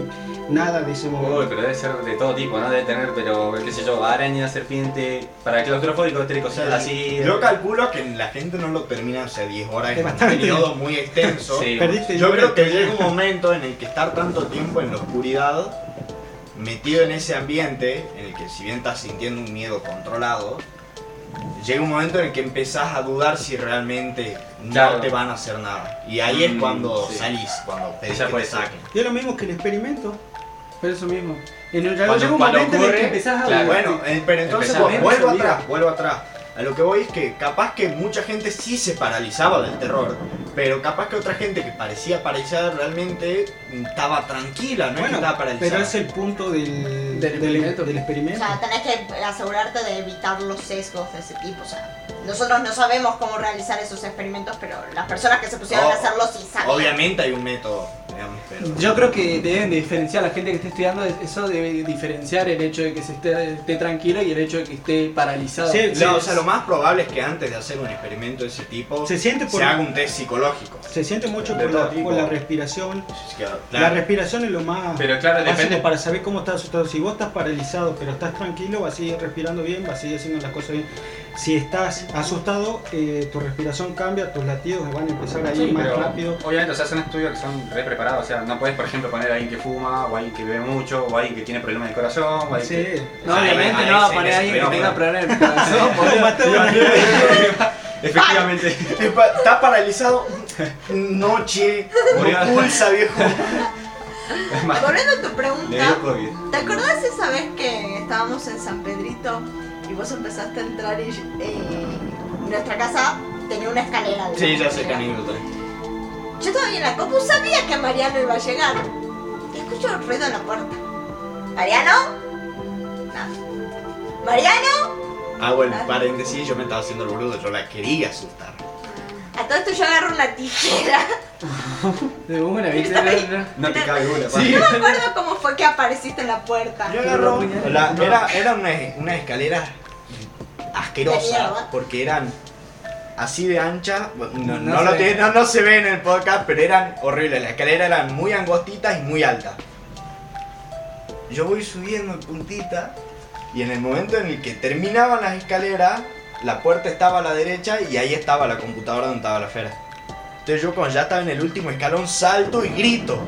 nada de ese Uy, momento. pero debe ser de todo tipo, ¿no? Debe tener, pero, qué sé yo, araña, serpiente, para claustrofóbico tiene cosas así. Yo calculo que la gente no lo termina, o sea, 10 horas Es un periodo muy extenso. Yo creo que llega un momento en el que estar tanto tiempo en la oscuridad, metido en ese ambiente, en el que si bien estás sintiendo un miedo controlado, llega un momento en el que empezás a dudar si realmente no Claro. te van a hacer nada. Y ahí es Mm, cuando sí. salís, cuando pedís que te saquen. Y es lo mismo que el experimento. Pero eso mismo. En el, Cuando- llega un momento en el que ocurre, empezás a claro. Bueno, eh, pero entonces vuelvo atrás, vuelvo atrás. A lo que voy es que capaz que mucha gente sí se paralizaba del terror, pero capaz que otra gente que parecía paralizada realmente estaba tranquila, no es que Bueno, estaba paralizada. pero es el punto del, Del experimento. del O experimento. sea, tenés que asegurarte de evitar los sesgos de ese tipo. O sea, nosotros no sabemos cómo realizar esos experimentos, pero las personas que se pusieron Oh, a hacerlo sí saben. Obviamente hay un método, digamos, pero... Yo creo que deben de diferenciar, la gente que esté estudiando, eso debe diferenciar el hecho de que se esté, esté tranquilo y el hecho de que esté paralizado. Sí, No, o sea, lo más probable es que antes de hacer un experimento de ese tipo Se siente por- se haga un test psicológico. Se siente mucho por la, tipo. por la respiración. Es que, La respiración es lo más Pero claro, depende. para saber cómo estás asustado. Si vos estás paralizado pero estás tranquilo, vas a seguir respirando bien, vas a seguir haciendo las cosas bien. Si estás asustado, eh, tu respiración cambia, tus latidos van a empezar a ir Sí, más pero rápido. obviamente, o sea, son estudios que son re preparados. O sea, no puedes, por ejemplo, poner a alguien que fuma, o a alguien que bebe mucho, o a alguien que tiene problemas de corazón, o a alguien Sí. que. No, obviamente no va a poner a alguien que tenga problemas de corazón. Efectivamente. Está paralizado, noche, no pulsa, viejo. Volviendo a tu pregunta. ¿te acordás esa vez que estábamos en San Pedrito y vos empezaste a entrar y eh, nuestra casa tenía una escalera? de Sí, ya sé qué anécdota. Yo todavía en la compu sabía que Mariano iba a llegar. Y escucho el ruido en la puerta. ¿Mariano? No. ¿Mariano? Hago el paréntesis, yo me estaba haciendo el boludo, yo la quería asustar. A todo esto yo agarro una tijera. De una, ¿viste? No te cabe una, Sí. No me acuerdo cómo fue que apareciste en la puerta. Yo agarro, la- era, era una, una escalera asquerosa, porque eran así de ancha, bueno, no, No no se lo ve. tiene- no- no se ve en el podcast, pero eran horribles, las escaleras eran muy angostitas y muy altas. Yo voy subiendo en puntita y en el momento en el que terminaban las escaleras, la puerta estaba a la derecha y ahí estaba la computadora donde estaba la Fera. Entonces yo cuando ya estaba en el último escalón salto y grito.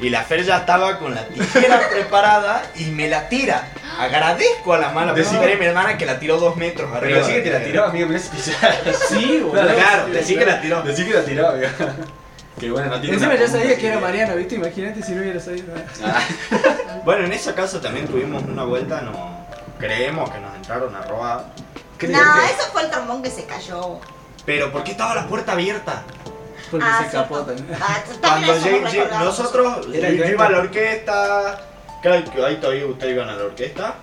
Y la Fer ya estaba con la tijera preparada y me la tira. Agradezco a la mala Decí- mujer de mi hermana que la tiró dos metros Pero arriba. decí que te la tiró, amigo, ese. Sí, boludo. Claro, decí que la tiró. Decí que la tiró, amigo. Que bueno, no tiene Encima ya sabía que era Mariano, ¿viste? Imagínate si no hubiera sabido. Ah, Bueno, en esa casa también tuvimos una vuelta, no creemos que nos entraron a robar. No, eso fue el trombón que se cayó. Pero ¿por qué estaba la puerta abierta? Porque Ah, se también. Ah, también Cuando recordaba. nosotros, Era yo iba a la orquesta, creo que ahí todavía ustedes iban a la orquesta.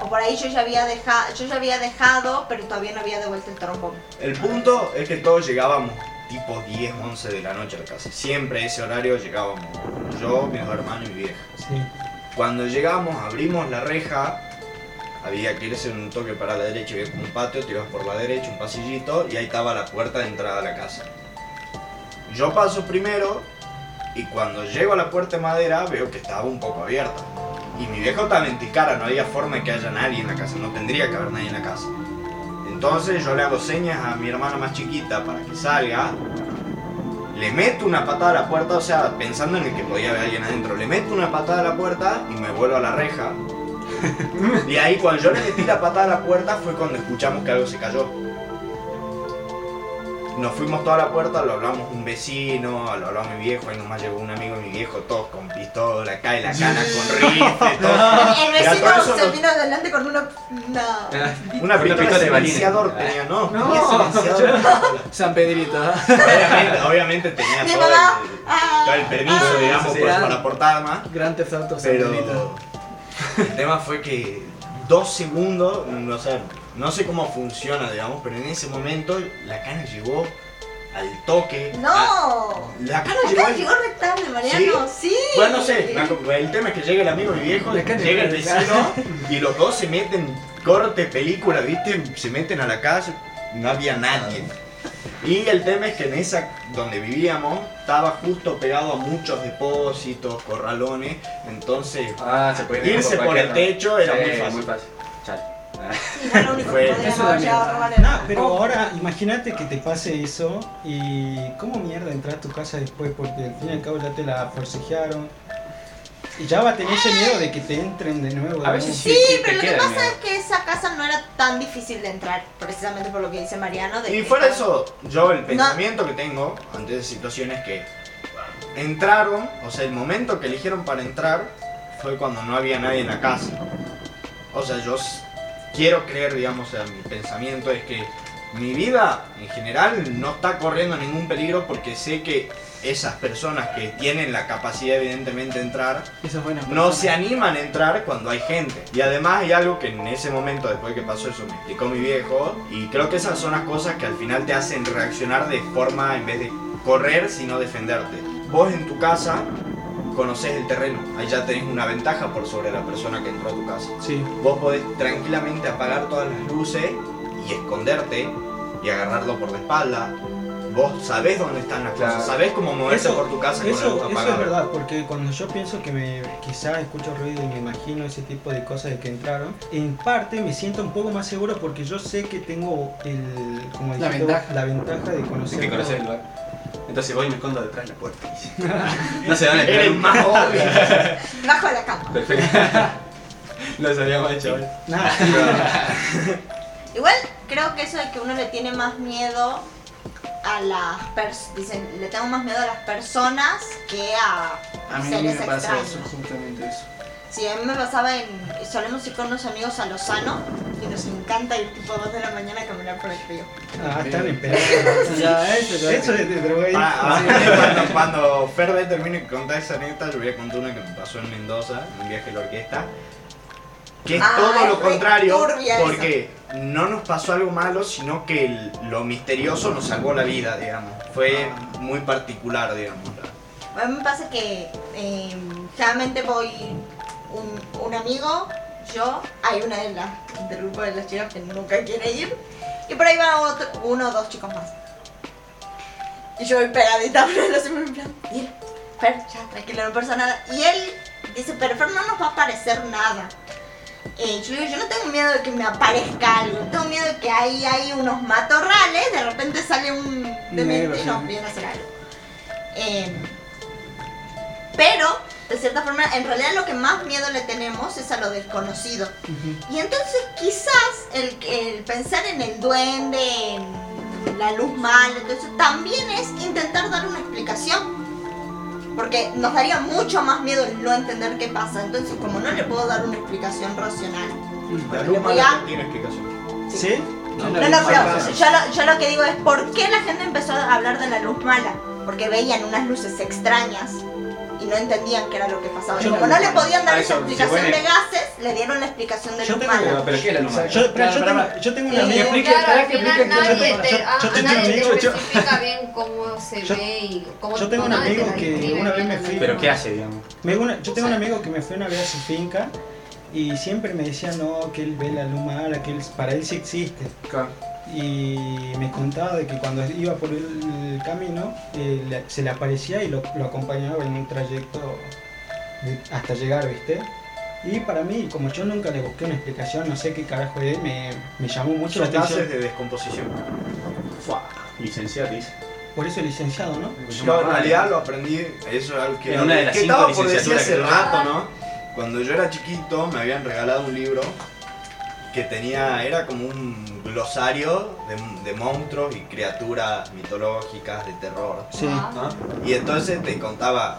O por ahí yo ya había dejado, yo ya había dejado, pero todavía no había devuelto el trombón. El punto es que todos llegábamos tipo 10, 11 de la noche a la casa. Siempre a ese horario llegábamos yo, mis hermanos y mi vieja. Sí. Cuando llegamos, abrimos la reja, había que irse un toque para la derecha, había como un patio, te ibas por la derecha, un pasillito, y ahí estaba la puerta de entrada a la casa. Yo paso primero, y cuando llego a la puerta de madera, veo que estaba un poco abierta. Y mi viejo estaba en Ticara, no había forma de que haya nadie en la casa, no tendría que haber nadie en la casa. Entonces yo le hago señas a mi hermana más chiquita para que salga, le meto una patada a la puerta, o sea, pensando en el que podía haber alguien adentro, le meto una patada a la puerta y me vuelvo a la reja. Y ahí cuando yo le metí la patada a la puerta fue cuando escuchamos que algo se cayó. Nos fuimos toda la puerta, lo hablamos un vecino, lo hablamos mi viejo, ahí nomás llegó un amigo de mi viejo, todos con pistola, acá y la cana con rifle, todo. El vecino todo se vino adelante con una. una... ah, Una pistola pistola de silenciador tenía, ¿no? No. tenía silenciador. San Pedrito. ¿ah? Obviamente, obviamente tenía todo el, Ah, todo el permiso, ah. digamos, Sí, ah. para portar más. Gran Theft San Pedrito. Pero el tema fue que dos segundos, no sé, no sé cómo funciona, digamos, pero en ese momento la cana llegó al toque. No. La cana llegó al- llegó tarde, Mariano. Sí. Bueno, no sé, el tema es que llega el amigo mi viejo, La cana llega el vecino y los dos se meten, corte, película, ¿viste? Se meten a la casa, no había nadie. Y el tema es que en esa donde vivíamos estaba justo pegado a muchos depósitos, corralones, entonces Ah, se puede Irse por el techo era Sí, muy fácil. Muy fácil. Sí, no, lo único Fue- que eso a robar era- Nah, pero ahora imagínate que te pase eso y cómo mierda entrar a tu casa después porque al fin y al cabo ya te la forcejearon y ya va a tener ese miedo de que te entren de nuevo. A veces ¿no? sí, Sí, sí, te pero lo que queda pasa miedo. es que esa casa no era tan difícil de entrar, precisamente por lo que dice Mariano. De Y que fuera de estaba- eso, yo el pensamiento que tengo ante esas situaciones que entraron, o sea, el momento que eligieron para entrar fue cuando no había nadie en la casa. O sea, yo s- quiero creer, digamos, mi pensamiento es que mi vida en general no está corriendo ningún peligro porque sé que esas personas que tienen la capacidad evidentemente de entrar no se animan a entrar cuando hay gente. Y además hay algo que en ese momento, después que pasó eso, me explicó mi viejo. Y creo que esas son las cosas que al final te hacen reaccionar de forma, en vez de correr, sino defenderte. Vos en tu casa conoces el terreno. Ahí ya tenés una ventaja por sobre la persona que entró a tu casa. Sí. Vos podés tranquilamente apagar todas las luces y esconderte y agarrarlo por la espalda. Vos sabés dónde están las Claro. cosas, sabés cómo moverte Eso- por tu casa con la Eso, luz eso es verdad, porque cuando yo pienso que me quizás escucho ruido y me imagino ese tipo de cosas de que entraron, en parte me siento un poco más seguro porque yo sé que tengo el, como La dijiste ventaja. la ventaja de conocer. Sí, que Entonces voy y me escondo detrás de la puerta. no se van a Eres enterar. más obvio. Bajo la cama. Perfecto. no sabía mal, chaval. Nada, Igual creo que eso de que uno le tiene más miedo a las personas, dicen, le tengo más miedo a las personas que a, A mí seres me pasa extraños. eso, justamente eso. Sí, a mí me pasaba en, solemos ir con unos amigos a Lozano y nos encanta ir tipo 2 de la mañana a caminar por el río. Ah, están esperando. Ya, eso es de drogadicto. Ah, ah, cuando, cuando Ferbe termine de contar esa anécdota, yo voy a contar una que me pasó en Mendoza, en un viaje a la orquesta. Que es Ah, todo lo esa. porque no nos pasó algo malo, sino que el- lo misterioso nos salvó la vida, digamos. Fue muy particular, digamos. A mí me pasa que eh, generalmente voy un, un amigo, yo, hay una de las del grupo de las chicas que nunca quiere ir, y por ahí va otro, uno o dos chicos más. Y yo voy pegadita a uno de en plan, dile, Fer, ya, tranquilo, no pasa nada. Y él dice, pero Fer, no nos va a aparecer nada. Eh, yo yo no tengo miedo de que me aparezca algo, tengo miedo de que ahí hay unos matorrales, de repente sale un demente y nos viene a hacer algo. Eh, pero, de cierta forma, en realidad lo que más miedo le tenemos es a lo desconocido. Y entonces quizás el, el pensar en el duende, en la luz mala, entonces también es intentar dar una explicación. Porque nos daría mucho más miedo el no entender qué pasa. Entonces, como no le puedo dar una explicación racional. La luz mala a- no tiene explicación. ¿Sí? No, no, pero yo lo, yo lo que digo es por qué la gente empezó a hablar de la luz mala. Porque veían unas luces extrañas y no entendían qué era lo que pasaba. Yo- como no le podían dar esa explicación de gases, le dieron la explicación de Yo luz tengo- mala. Pero, ¿qué es la luz mala? Yo, pero Claro, yo, para- tengo, yo tengo un amigo. explique, claro, que explique, yo nadie te, yo- yo tengo un amigo, yo- especifica bien cómo se yo- ve y cómo yo tengo un amigo que una vez me fui- ¿Pero qué hace, digamos? Yo tengo un amigo que me fue una vez a su finca y siempre me decía no, que él ve la luz mala, que él, para él sí existe. Claro. Y me contaba de que cuando iba por el camino eh, le- se le aparecía y lo, lo acompañaba en un trayecto de- hasta llegar, ¿viste? Y para mí, como yo nunca le busqué una explicación, no sé qué carajo es, me, me llamó mucho la atención. de descomposición. Fua, licenciado, dice. Por eso licenciado, ¿no? Yo en realidad lo aprendí, eso es algo que, una de las que cinco estaba por decir licenciaturas hace rato, ¿no? Cuando yo era chiquito me habían regalado un libro que tenía, era como un glosario de, de monstruos y criaturas mitológicas de terror. Sí. Ah. Y entonces te contaba,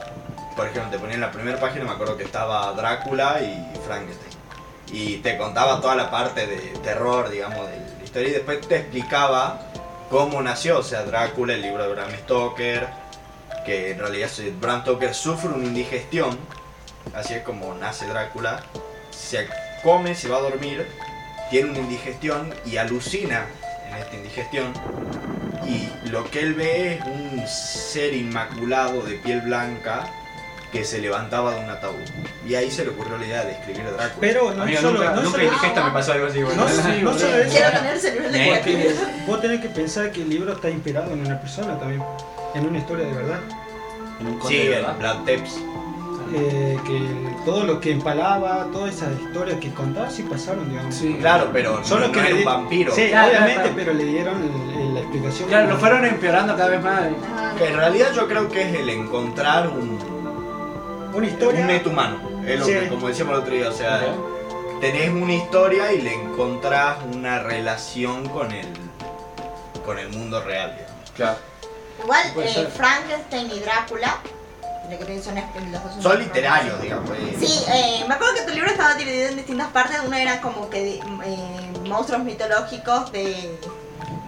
por ejemplo, te ponía en la primera página, me acuerdo que estaba Drácula y Frankenstein. Y te contaba toda la parte de terror, digamos, de la historia. Y después te explicaba cómo nació, o sea, Drácula, el libro de Bram Stoker, que en realidad Bram Stoker sufre una indigestión, así es como nace Drácula, se come, se va a dormir, tiene una indigestión y alucina en esta indigestión y lo que él ve es un ser inmaculado de piel blanca que se levantaba de un ataúd. Y ahí se le ocurrió la idea de escribir a Drácula. Pero no Amigo, solo, nunca, no nunca solo- indigesta me pasó algo así, bueno. no, Sí, no solo eso, Quiero tener ese nivel de Eh, creatividad. vos tenés que pensar que el libro está inspirado en una persona también, en una historia de verdad. En un conde Sí, de verdad. Black Tapes. Eh, que todo lo que empalaba, todas esas historias que contaba sí pasaron, digamos. Sí. Claro, pero Solo no, que era un vampiro. Sí, Claro, obviamente, claro. pero le dieron el- el- la explicación. Claro, lo fueron empeorando cada vez más. Que en realidad yo creo que es el encontrar un, Una historia. un neto humano. Es lo Sí. que, como decíamos el otro día, o sea, tenés una historia y le encontrás una relación con el, con el mundo real. digamos. Claro. Igual, eh. Frankenstein y Drácula, lo que te son, es- los dos son Son literarios, digamos. eh. Sí, eh, me acuerdo que tu libro estaba dividido en distintas partes. Uno era como que eh, monstruos mitológicos de,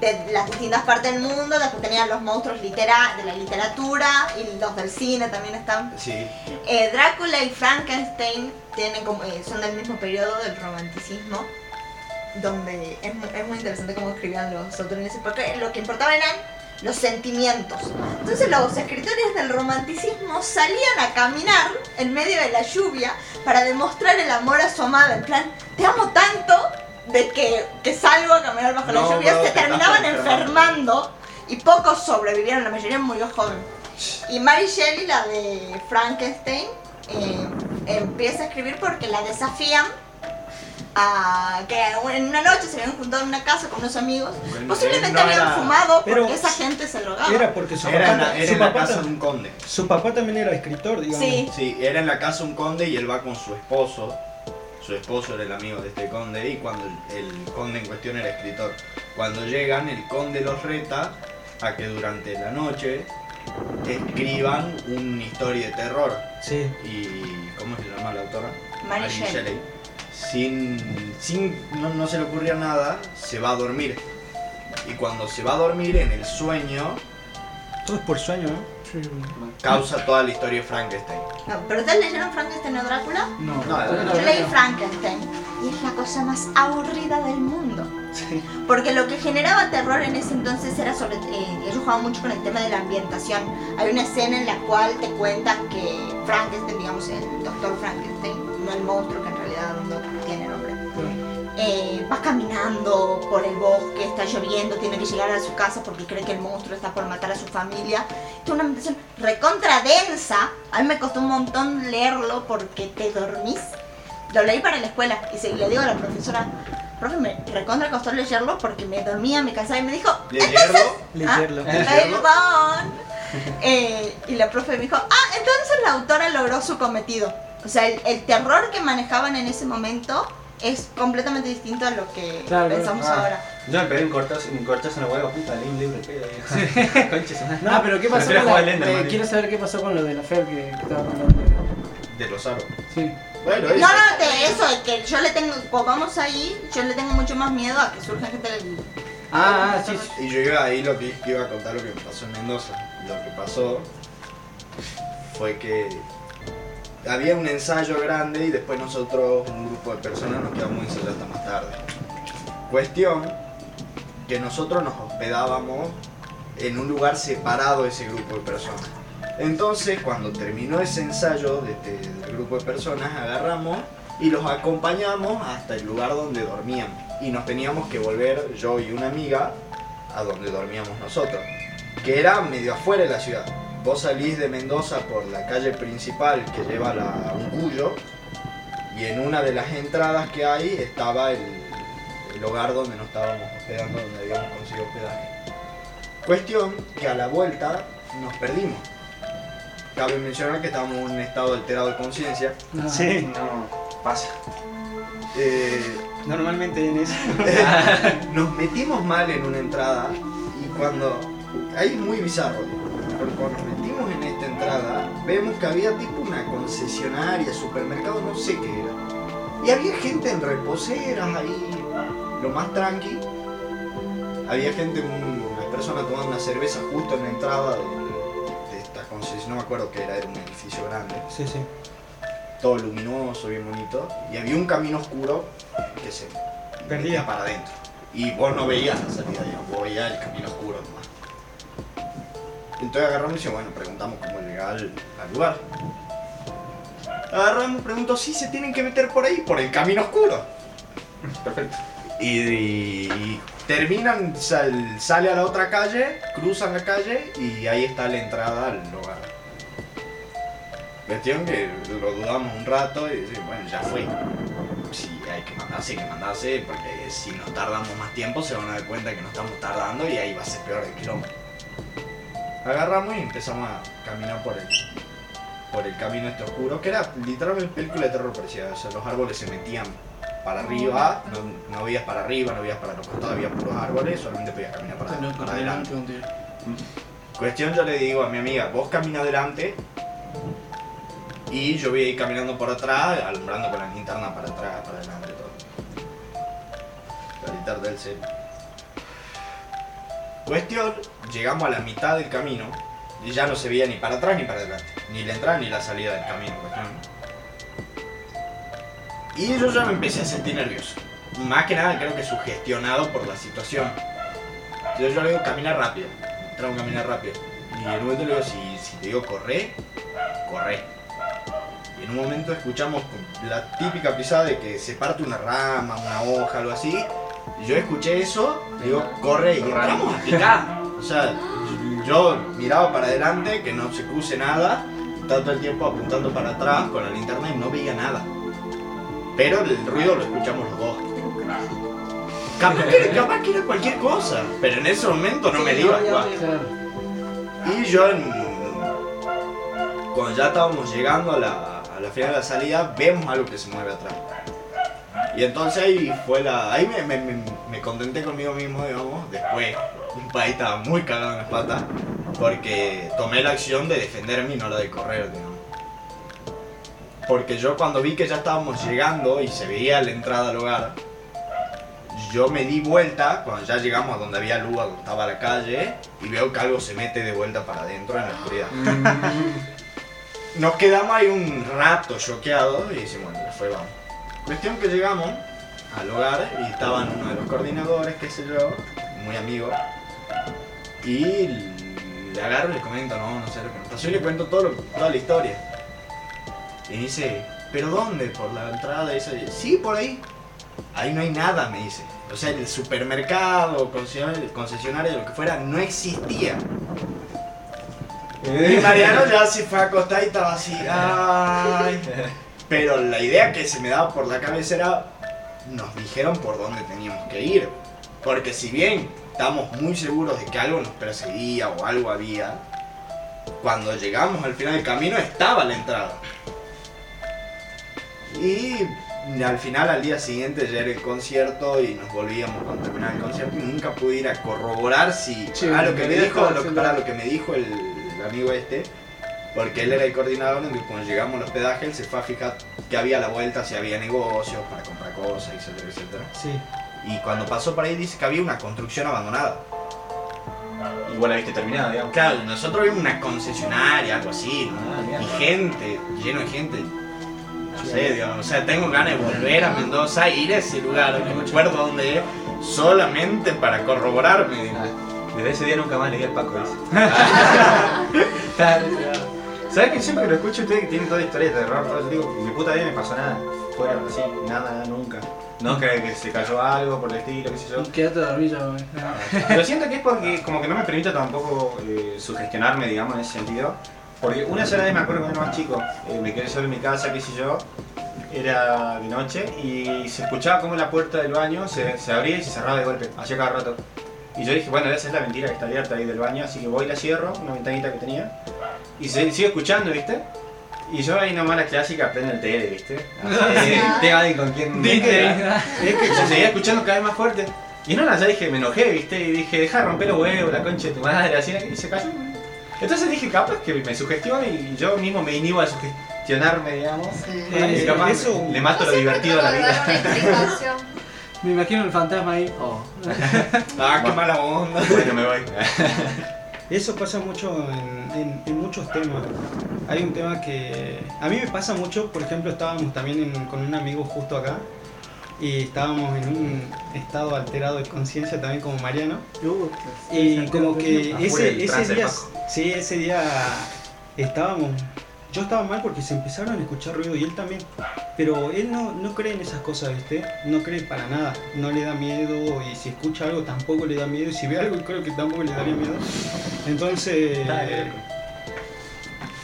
de las distintas partes del mundo. Después tenían los monstruos litera de la literatura y los del cine también están. Sí. Eh, Drácula y Frankenstein tienen como, son del mismo periodo del romanticismo. Donde es, es muy interesante cómo escribían los autores, porque lo que importaba eran los sentimientos. Entonces los escritores del romanticismo salían a caminar en medio de la lluvia para demostrar el amor a su amada. En plan, te amo tanto de que, que salgo a caminar bajo la No, lluvia. bro, Se te terminaban enfermando y pocos sobrevivieron, la mayoría murió joven. Y Mary Shelley, la de Frankenstein, eh, empieza a escribir porque la desafían a que en una noche se habían juntado en una casa con unos amigos. Bueno, Posiblemente no habían era- fumado pero porque esa gente se drogaba. Era porque su Era papá, en la, era su en la papá casa tam- de un conde. su papá también era escritor, digamos. Sí. Sí, era en la casa de un conde y él va con su esposo. Su esposo era el amigo de este conde y cuando el, el conde en cuestión era escritor. Cuando llegan, el conde los reta a que durante la noche escriban una historia de terror. Sí. Y. ¿Cómo se llama la autora? Mary Mary Shelley. Sin. sin no, no se le ocurría nada, se va a dormir. Y cuando se va a dormir en el sueño, Todo es por sueño, ¿no? causa toda la historia de Frankenstein. No, ¿Pero ustedes leyeron Frankenstein o Drácula? No, No, todavía no, Yo leí. Frankenstein y es la cosa más aburrida del mundo. Porque lo que generaba terror en ese entonces era sobre. eh, ellos jugaban mucho con el tema de la ambientación. Hay una escena en la cual te cuentan que Frankenstein, digamos, el doctor Frankenstein, no el monstruo que en realidad no tiene nombre, eh, va caminando por el bosque, está lloviendo, tiene que llegar a su casa porque cree que el monstruo está por matar a su familia. Es una ambientación recontra densa. A mí me costó un montón leerlo porque te dormís. Lo leí para la escuela y se- le digo a la profesora, profe, me recontra costó leerlo porque me dormía, me cansaba y me dijo, ¿Leerlo? Leerlo. Perdón. Eh, y la profe me dijo, ah, entonces la autora logró su cometido. O sea, el, el terror que manejaban en ese momento es completamente distinto a lo que Claro, pensamos ah. ahora. Yo me pegué un cortazo, un en la hueva, puta, leí un libro madre. Ah, pero ¿qué pasó Prefiero con la, eh. Quiero saber qué pasó con lo de la FER que, que estaba contando. De los aros. Sí. Bueno, No, eso. no, de eso, de que yo le tengo, cuando vamos ahí, yo le tengo mucho más miedo a que surja gente del... Ah, ah, sí, sí. Y yo iba ahí lo que iba a contar lo que me pasó en Mendoza. Lo que pasó fue que había un ensayo grande y después nosotros, un grupo de personas, nos quedamos ensayando hasta más tarde. Cuestión que nosotros nos hospedábamos en un lugar separado de ese grupo de personas. Entonces, cuando terminó ese ensayo de este, grupo de personas, agarramos y los acompañamos hasta el lugar donde dormíamos. Y nos teníamos que volver, yo y una amiga, a donde dormíamos nosotros, que era medio afuera de la ciudad. Vos salís de Mendoza por la calle principal que lleva a la Uncuyo y en una de las entradas que hay estaba el, el hogar donde nos estábamos hospedando, donde habíamos conseguido hospedaje. Cuestión que a la vuelta nos perdimos. Cabe mencionar que estábamos en un estado alterado de conciencia. Ah. Sí, No, pasa. Eh, normalmente en eso. nos metimos mal en una entrada y cuando ahí es muy bizarro porque cuando nos metimos en esta entrada vemos que había tipo una concesionaria supermercado no sé qué era y había gente en reposeras ahí lo más tranqui había gente un- unas personas tomando una cerveza justo en la entrada de, de esta concesionaria no me acuerdo qué era era un edificio grande Sí, sí. todo luminoso bien bonito y había un camino oscuro que se Perdía. para adentro. Y vos no veías la salida, vos veías el camino oscuro nomás. Entonces agarramos y decimos, bueno, preguntamos cómo llegar al, al lugar. Agarramos, pregunto, si se tienen que meter por ahí, por el camino oscuro. Perfecto. Y, y terminan, sal- sale a la otra calle, cruzan la calle y ahí está la entrada al lugar. Cuestión que lo dudamos un rato y decimos, bueno, ya fue. Si hay que mandarse, hay que mandarse, porque si nos tardamos más tiempo se van a dar cuenta que nos estamos tardando y ahí va a ser peor el kilómetro. Agarramos y empezamos a caminar por el, por el camino este oscuro, que era literalmente película de terror parecía. O sea, los árboles se metían para arriba, no, no veías para arriba, no veías para los costados, había puros árboles, solamente podías caminar para, adelante. Cuestión, yo le digo a mi amiga, vos camina adelante y yo voy a ir caminando por atrás, alumbrando con la linterna para atrás, para adelante, todo. La linterna del cel. Cuestión, llegamos a la mitad del camino y ya no se veía ni para atrás ni para adelante, ni la entrada ni la salida del camino. Y yo ya me empecé a sentir nervioso. Más que nada creo que sugestionado por la situación. Entonces yo le digo, camina rápido. Un caminar rápido. Y en un momento le digo, si, si te digo corre, corre. Y en un momento escuchamos la típica pisada de que se parte una rama, una hoja, algo así. Yo escuché eso, digo, corre y entramos a picar. O sea, yo miraba para adelante, que no se cruce nada. Estaba todo el tiempo apuntando para atrás con la linterna y no veía nada. Pero el ruido lo escuchamos los dos. Capaz que, capaz que era cualquier cosa, pero en ese momento no me dio. Claro. Y yo, en- cuando ya estábamos llegando a la, a la final de la salida, vemos algo que se mueve atrás. Y entonces ahí fue la. Ahí me, me- me- me contenté conmigo mismo, digamos, después. un país estaba muy cagado en las patas porque tomé la acción de defenderme y no la de correr, digamos. Porque yo cuando vi que ya estábamos llegando y se veía la entrada al hogar, yo me di vuelta cuando ya llegamos a donde había luz, donde estaba la calle, y veo que algo se mete de vuelta para adentro en la oscuridad. Nos quedamos ahí un rato choqueados y decimos, bueno, fue, vamos. Cuestión que llegamos al hogar y estaban uno de los coordinadores, qué sé yo, muy amigo, y le agarro y le comento, no, no sé lo que nos pasó, y le cuento todo lo- toda la historia. Y dice, ¿pero dónde? ¿Por la entrada? Y dice, sí, por ahí. Ahí no hay nada, me dice. O sea, el supermercado, concesionario, concesionario, lo que fuera, no existía. Y Mariano ya se fue a acostar y estaba así, ay. Pero la idea que se me daba por la cabeza era, nos dijeron por dónde teníamos que ir. Porque si bien estamos muy seguros de que algo nos perseguía o algo había, cuando llegamos al final del camino estaba la entrada. Y al final, al día siguiente, ya era el concierto y nos volvíamos cuando terminaba el concierto y nunca pude ir a corroborar si Sí, a lo que me dijo, estado lo, haciendo- para lo que me dijo el, el amigo este, porque él era el coordinador, entonces cuando llegamos al hospedaje él se fue a fijar que había la vuelta, si había negocios para comprar cosas, etcétera, etcétera. Sí. Y cuando pasó por ahí dice que había una construcción abandonada. Igual la viste terminada, digamos. Claro, nosotros vimos una concesionaria, algo así, ¿no? Ah, y gente, lleno de gente. No sé, digamos, o sea, tengo ganas de volver a Mendoza ir a ese lugar, no me acuerdo dónde es, solamente para corroborarme. Ah, Desde ese día nunca más leí al Paco, dice. ¿Sabes que siempre que lo escucho ustedes que tienen toda historia de terror, todo, yo digo, mi puta vida me pasó nada. Fuera así, nada, nada, nunca. No que, que se cayó algo por el estilo, qué sé yo. Quédate dormido, güey. Pero siento que es porque como que no me permite tampoco eh, sugestionarme, digamos, en ese sentido. Porque una sola vez me acuerdo cuando era más chico, eh, me quedé solo en mi casa, qué sé yo, era de noche y se escuchaba como la puerta del baño se, se abría y se cerraba de golpe, hacía cada rato. Y yo dije, bueno, esa es la mentira que está abierta ahí del baño, así que voy y la cierro, una ventanita que tenía, y se sigue escuchando, ¿viste? Y yo ahí nomás la clásica prendo el tele, ¿viste? Así, tengo alguien con quien... Dije, Es que se seguía escuchando cada vez más fuerte. Y en una ya dije, me enojé, ¿viste? Y dije, deja de romper los huevos, la concha de tu madre, así, y se cayó. Entonces dije, capaz que me sugestiona y yo mismo me inhibo a sugestionarme, digamos. Eh, y capaz eso- le mato lo divertido a la vida. Me imagino el fantasma ahí. Oh. Ah, qué mala onda. Bueno, me voy. Eso pasa mucho en, en- en muchos temas. Hay un tema que a mí me pasa mucho, por ejemplo, estábamos también en- con un amigo justo acá y estábamos en un estado alterado de conciencia también como Mariano. Uh, y como que ese, ese día, sí, ese día estábamos, yo estaba mal porque se empezaron a escuchar ruido y él también, pero él no, no cree en esas cosas, ¿viste? No cree para nada, no le da miedo y si escucha algo tampoco le da miedo y si ve algo creo que tampoco le daría miedo. Entonces,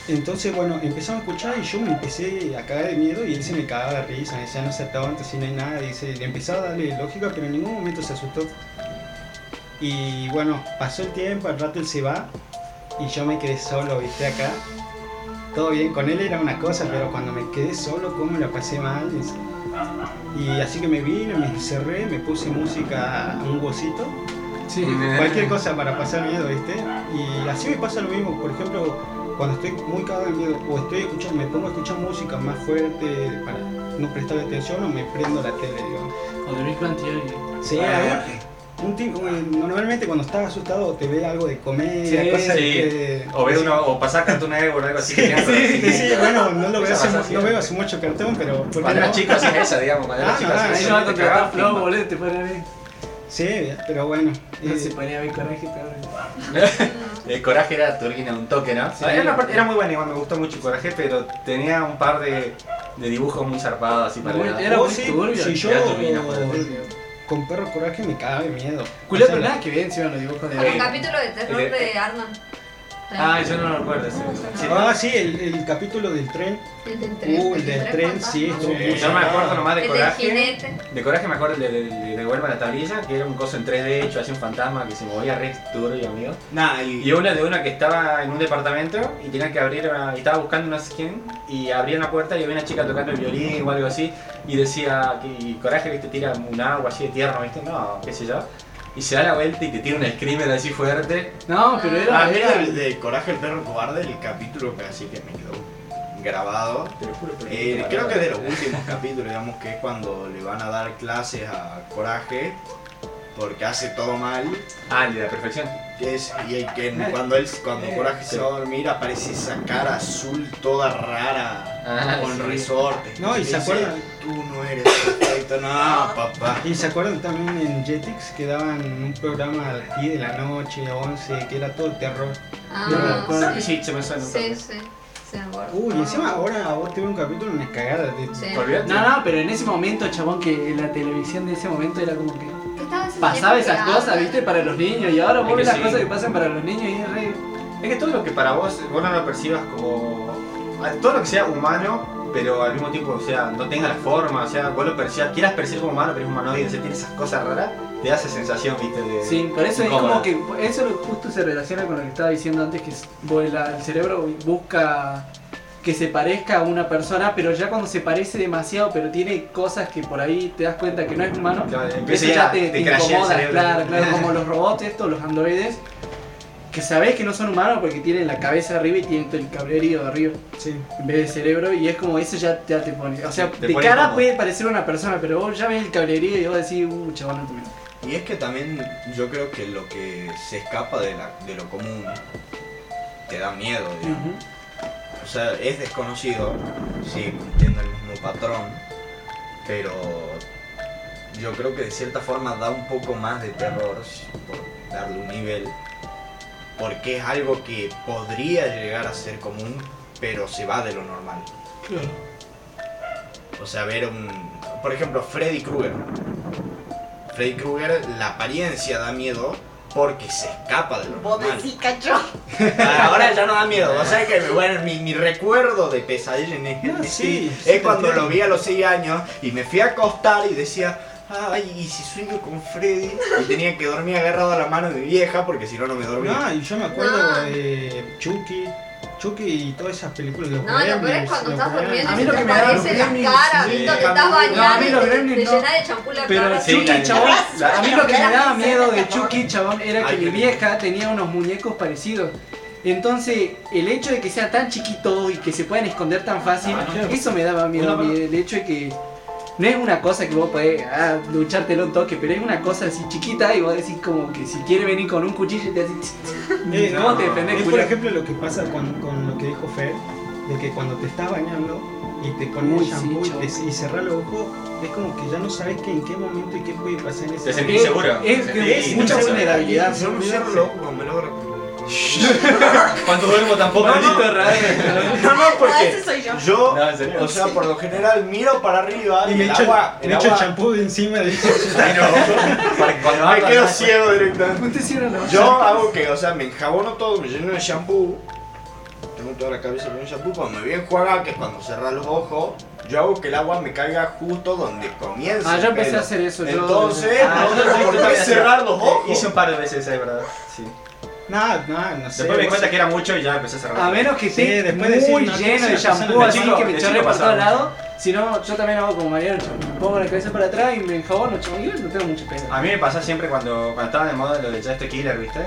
entonces bueno, empezamos a escuchar y yo me empecé a cagar de miedo y él se me cagaba de risa, me decía no se aguanta si no hay nada, dice, le empezaba a darle lógica pero en ningún momento se asustó. Y bueno, pasó el tiempo, al rato él se va y yo me quedé solo, viste, acá. Todo bien, con él era una cosa, pero cuando me quedé solo, cómo la pasé mal. Y, y así que me vine, me encerré, me puse música a un gocito, Sí. cualquier cosa para pasar miedo, viste. Y así me pasa lo mismo, por ejemplo, cuando estoy muy cagado de miedo o estoy escuchando, me pongo a escuchar música más fuerte para no prestar atención o me prendo la tele, digamos. O de Big Bang Theory. Sí, hay- un tipo, normalmente cuando estás asustado te ve algo de comedia, Sí, cosas sí. que... O ve uno, o pasar Cartoon Network o algo así. que Sí, sí, sí, bueno, no lo veo hace, pasa no veo hace mucho cartón, pero ¿por qué Cuando no? era chico hacía esa, digamos. Cuando Ah, era chico no, esa. no va a Te contratar cagaba Flow, boludo, te pone ahí. Sí, pero bueno. No eh, se ponía bien coraje, peor. El coraje era turbina un toque, ¿no? Sí. era, una parte- era muy buena, igual me gustó mucho el coraje, pero tenía un par de, de dibujos muy zarpados así para Muy- la- era oh, muy sí, turbio. si yo Era turbina, con perro coraje me cagaba de miedo. Culiao, O sea, pero nada que ver encima dibujos de Como un capítulo de terror de Arnold. Ah, yo no lo recuerdo. Sí, sí. Ah, sí, el, el capítulo del tren. El del tren. Uh, el del tren, sí, estuvo Sí, yo me acuerdo nomás de El coraje. jinete. De coraje me acuerdo el de, de, de Devuelva la tablilla, que era un coso en 3D hecho, hacía un fantasma que se movía re turbio, amigo. Nah, y, Y una de una que estaba en un departamento y tenía que abrir una, y estaba buscando sé quién y abría una puerta y había una chica tocando el violín o algo así y decía que y coraje viste tira un agua así de tierno viste no qué sé yo y se da la vuelta y te tira un screamer así fuerte. No, pero era. A mí era- de, de Coraje el perro cobarde, el capítulo que así que me quedó grabado. Te lo juro, pero- Eh, creo que de los últimos capítulos, digamos que es cuando le van a dar clases a Coraje porque hace todo mal. Ah, el de la perfección. Que es, y el que cuando él cuando Coraje se va a dormir aparece esa cara azul toda rara Ah, con sí. resortes. No, y se dice, acuerdan- Tú no eres perfecto, no, papá. Y se acuerdan también en Jetix que daban un programa a las 10 de la noche, 11, que era todo terror. Ah, Yo me que sí, se me suena Sí, sí. Sí, me acuerdo. Uy, y encima ahora vos tuve un capítulo una cagada de... Sí. No, no, pero en ese momento, chabón, que la televisión de ese momento era como que. Pasaba esas cosas, viste, para los niños. Y ahora vos ves las sí. cosas que pasan para los niños y es re. Es que todo lo que para vos, vos no lo percibas como. Todo lo que sea humano, pero al mismo tiempo, o sea, no tenga la forma, o sea, vos lo percibas, quieras percibir como humano, pero es humanoide, o sea, tiene esas cosas raras, te da esa sensación, viste, de. Sí, por eso es como que eso justo se relaciona con lo que estaba diciendo antes, que es- vos la- el cerebro busca que se parezca a una persona, pero ya cuando se parece demasiado, pero tiene cosas que por ahí te das cuenta que no es humano, Claro, eso ya ya, te, incomoda, claro, claro, como los robots estos, los androides, que sabés que no son humanos porque tienen la cabeza arriba y tienen todo el cablerío arriba Sí. en vez de cerebro y es como eso ya, ya te pone, o sea, Te de cara incómodo. puede parecer una persona, pero vos ya ves el cablerío y vos decís, uh, chaval, no te metas". Y es que también yo creo que lo que se escapa de, la, de lo común te da miedo, digamos. O sea, es desconocido, sigue cumpliendo el mismo patrón, pero yo creo que de cierta forma da un poco más de terror, por darle un nivel, porque es algo que podría llegar a ser común, pero se va de lo normal. O sea, ver un... Por ejemplo, Freddy Krueger. Freddy Krueger, la apariencia da miedo porque se escapa de lo Vos normal. decís, cacho. Ahora ya no da miedo. O sea que bueno, mi, mi recuerdo de pesadilla en este No, sí, es sí te cuando lo vi a los 6 años y me fui a acostar y decía, ay, ¿y si sueño con Freddy? Y tenía que dormir agarrado a la mano de mi vieja porque si no, no me dormía. No, y yo me acuerdo No. de Chucky, Chucky y todas esas películas de los No, lo peor es cuando estás durmiendo Gremlins. A mí y lo se que te aparecen las Gremlins, caras. Te estás bañando No, a mí y los te- Gremlins te no. llenas de champú la Pero cara. Sí, Chucky, chabón, la- a mí lo que me daba miedo de Chucky, chabón, era que mi vieja tenía unos muñecos parecidos. Entonces, el hecho de que sea tan chiquito y que se puedan esconder tan fácil, Ah, eso me daba miedo. El hecho de que no es una cosa que vos podés ah, luchártelo un toque, pero es una cosa así chiquita y vos decís como que si quiere venir con un cuchillo te decís, Eh, ¿cómo no, te defendés, Es por ejemplo lo que pasa con, con lo que dijo Fer, de que cuando te estás bañando y te pones Uy, shampoo sí, y, te- y cerrás los ojos, es como que ya no sabes que en qué momento y qué puede pasar en ese Te sentís momento. Es Te sentís es mucha vulnerabilidad. Yo no cierro los ojos cuando me logro. Cuando duermo tampoco. No, no. necesito raro. No, no, Ah, porque ese soy yo. yo, No, en serio. o sea, por lo general miro para arriba Y y me el echo, agua, el me echo el agua- shampoo de encima de Ay, no. Para que cuando me quedo ¿no? ciego directamente. Cierra Yo hago que, o sea, me enjabono todo, me lleno de shampoo. Tengo toda la cabeza llena de shampoo. Cuando me voy a enjuagar, que es cuando cerrar los ojos, yo hago que el agua me caiga justo donde comienza. Ah, el yo empecé pelo. a hacer eso. yo- Entonces, Ah, no yo tengo por cerrar los eh, ojos. Hice un par de veces, es verdad. Sí. Nada, nada, no sé. Después me di cuenta que era mucho y ya empecé a cerrar. A menos que Sí, esté después de decir, muy no, lleno de shampoo, así chico- que me chorre por todos lados. Si no, yo también hago como Mariano, me pongo la cabeza para atrás y me enjabono, chabón, y no tengo mucho pelo. A mí me pasa siempre cuando, cuando estaba de moda lo de Just the Killer, ¿viste?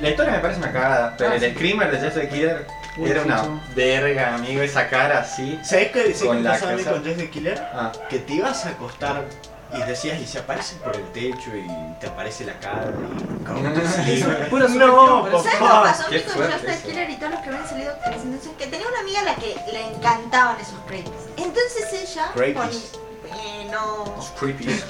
La historia me parece una cagada, pero Ah, el sí. screamer de Just the Killer Uy, era una verga, amigo, esa cara así. ¿Sabes qué ¿Sabes Con qué la pasaba a mí casa. con the Killer? Ah, Que te ibas a acostar y decías, y se aparecen por el techo y te aparece la cara y como que sí. Pura No, pero- ¿Sabes papá. qué pasó con fuerte Just eso. Killer y todos los que habían salido entonces, que tenía una amiga a la que le encantaban esos crates. Entonces ella con- eh, no es creepy.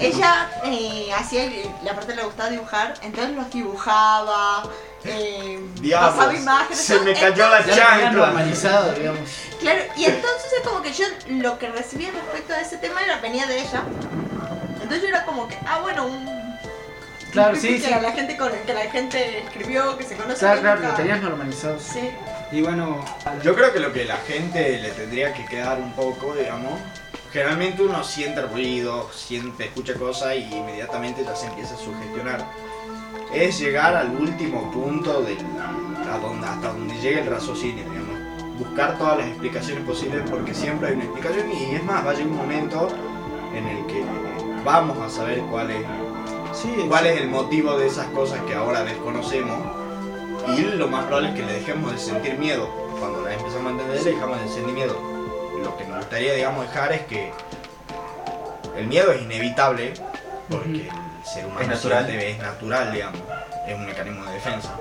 Ella eh, hacía la parte le gustaba dibujar, entonces los dibujaba, eh, Diablos, pasaba imágenes. se me cayó la chancla. normalizado, digamos. Claro, y entonces es como que yo lo que recibía respecto a ese tema era, venía de ella. Entonces yo era como que, ah bueno, un Claro, sí, creepy sí. que la gente con que la gente escribió, que se conoce. Claro, que claro, nunca- lo tenías normalizado. Sí. Y bueno, Yo creo que lo que la gente le tendría que quedar un poco, digamos, generalmente uno siente ruido, siente, escucha cosas y inmediatamente ya se empieza a sugestionar. Es llegar al último punto a donde, hasta donde llegue el raciocinio, digamos. Buscar todas las explicaciones posibles porque siempre hay una explicación y es más, va a llegar un momento en el que vamos a saber cuál es. Sí, cuál es el motivo de esas cosas que ahora desconocemos y lo más probable es que le dejemos de sentir miedo. Cuando las empezamos a entender, le dejamos de sentir miedo. Lo que nos gustaría, digamos, dejar es que el miedo es inevitable porque el ser humano Es natural. siente- es natural, digamos, es un mecanismo de defensa.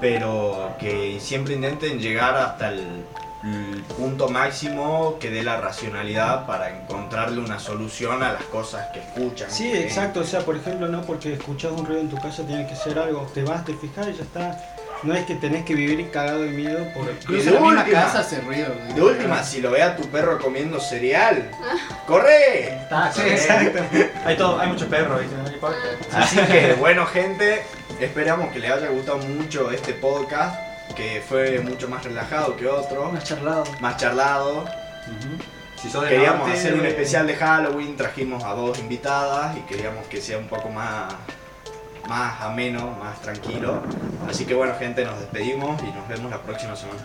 Pero que siempre intenten llegar hasta el, el punto máximo que dé la racionalidad para encontrarle una solución a las cosas que escuchan. Sí, que ven. exacto, o sea, por ejemplo, no porque escuchás un ruido en tu casa tiene que ser algo, te vas, te fijas y ya está. No es que tenés que vivir cagado de miedo por Incluso de en la misma última- casa hace ruido. De última, si lo ve a tu perro comiendo cereal, ¡corre! Está, Sí, exacto. Hay, todo, hay muchos perros, ¿viste? No importa. Así que, bueno, gente, esperamos que les haya gustado mucho este podcast, que fue mucho más relajado que otro, Más charlado. más charlado. Si Queríamos norte, hacer un especial de Halloween, trajimos a dos invitadas y queríamos que sea un poco más, más ameno, más tranquilo. Así que bueno gente, nos despedimos y nos vemos la próxima semana.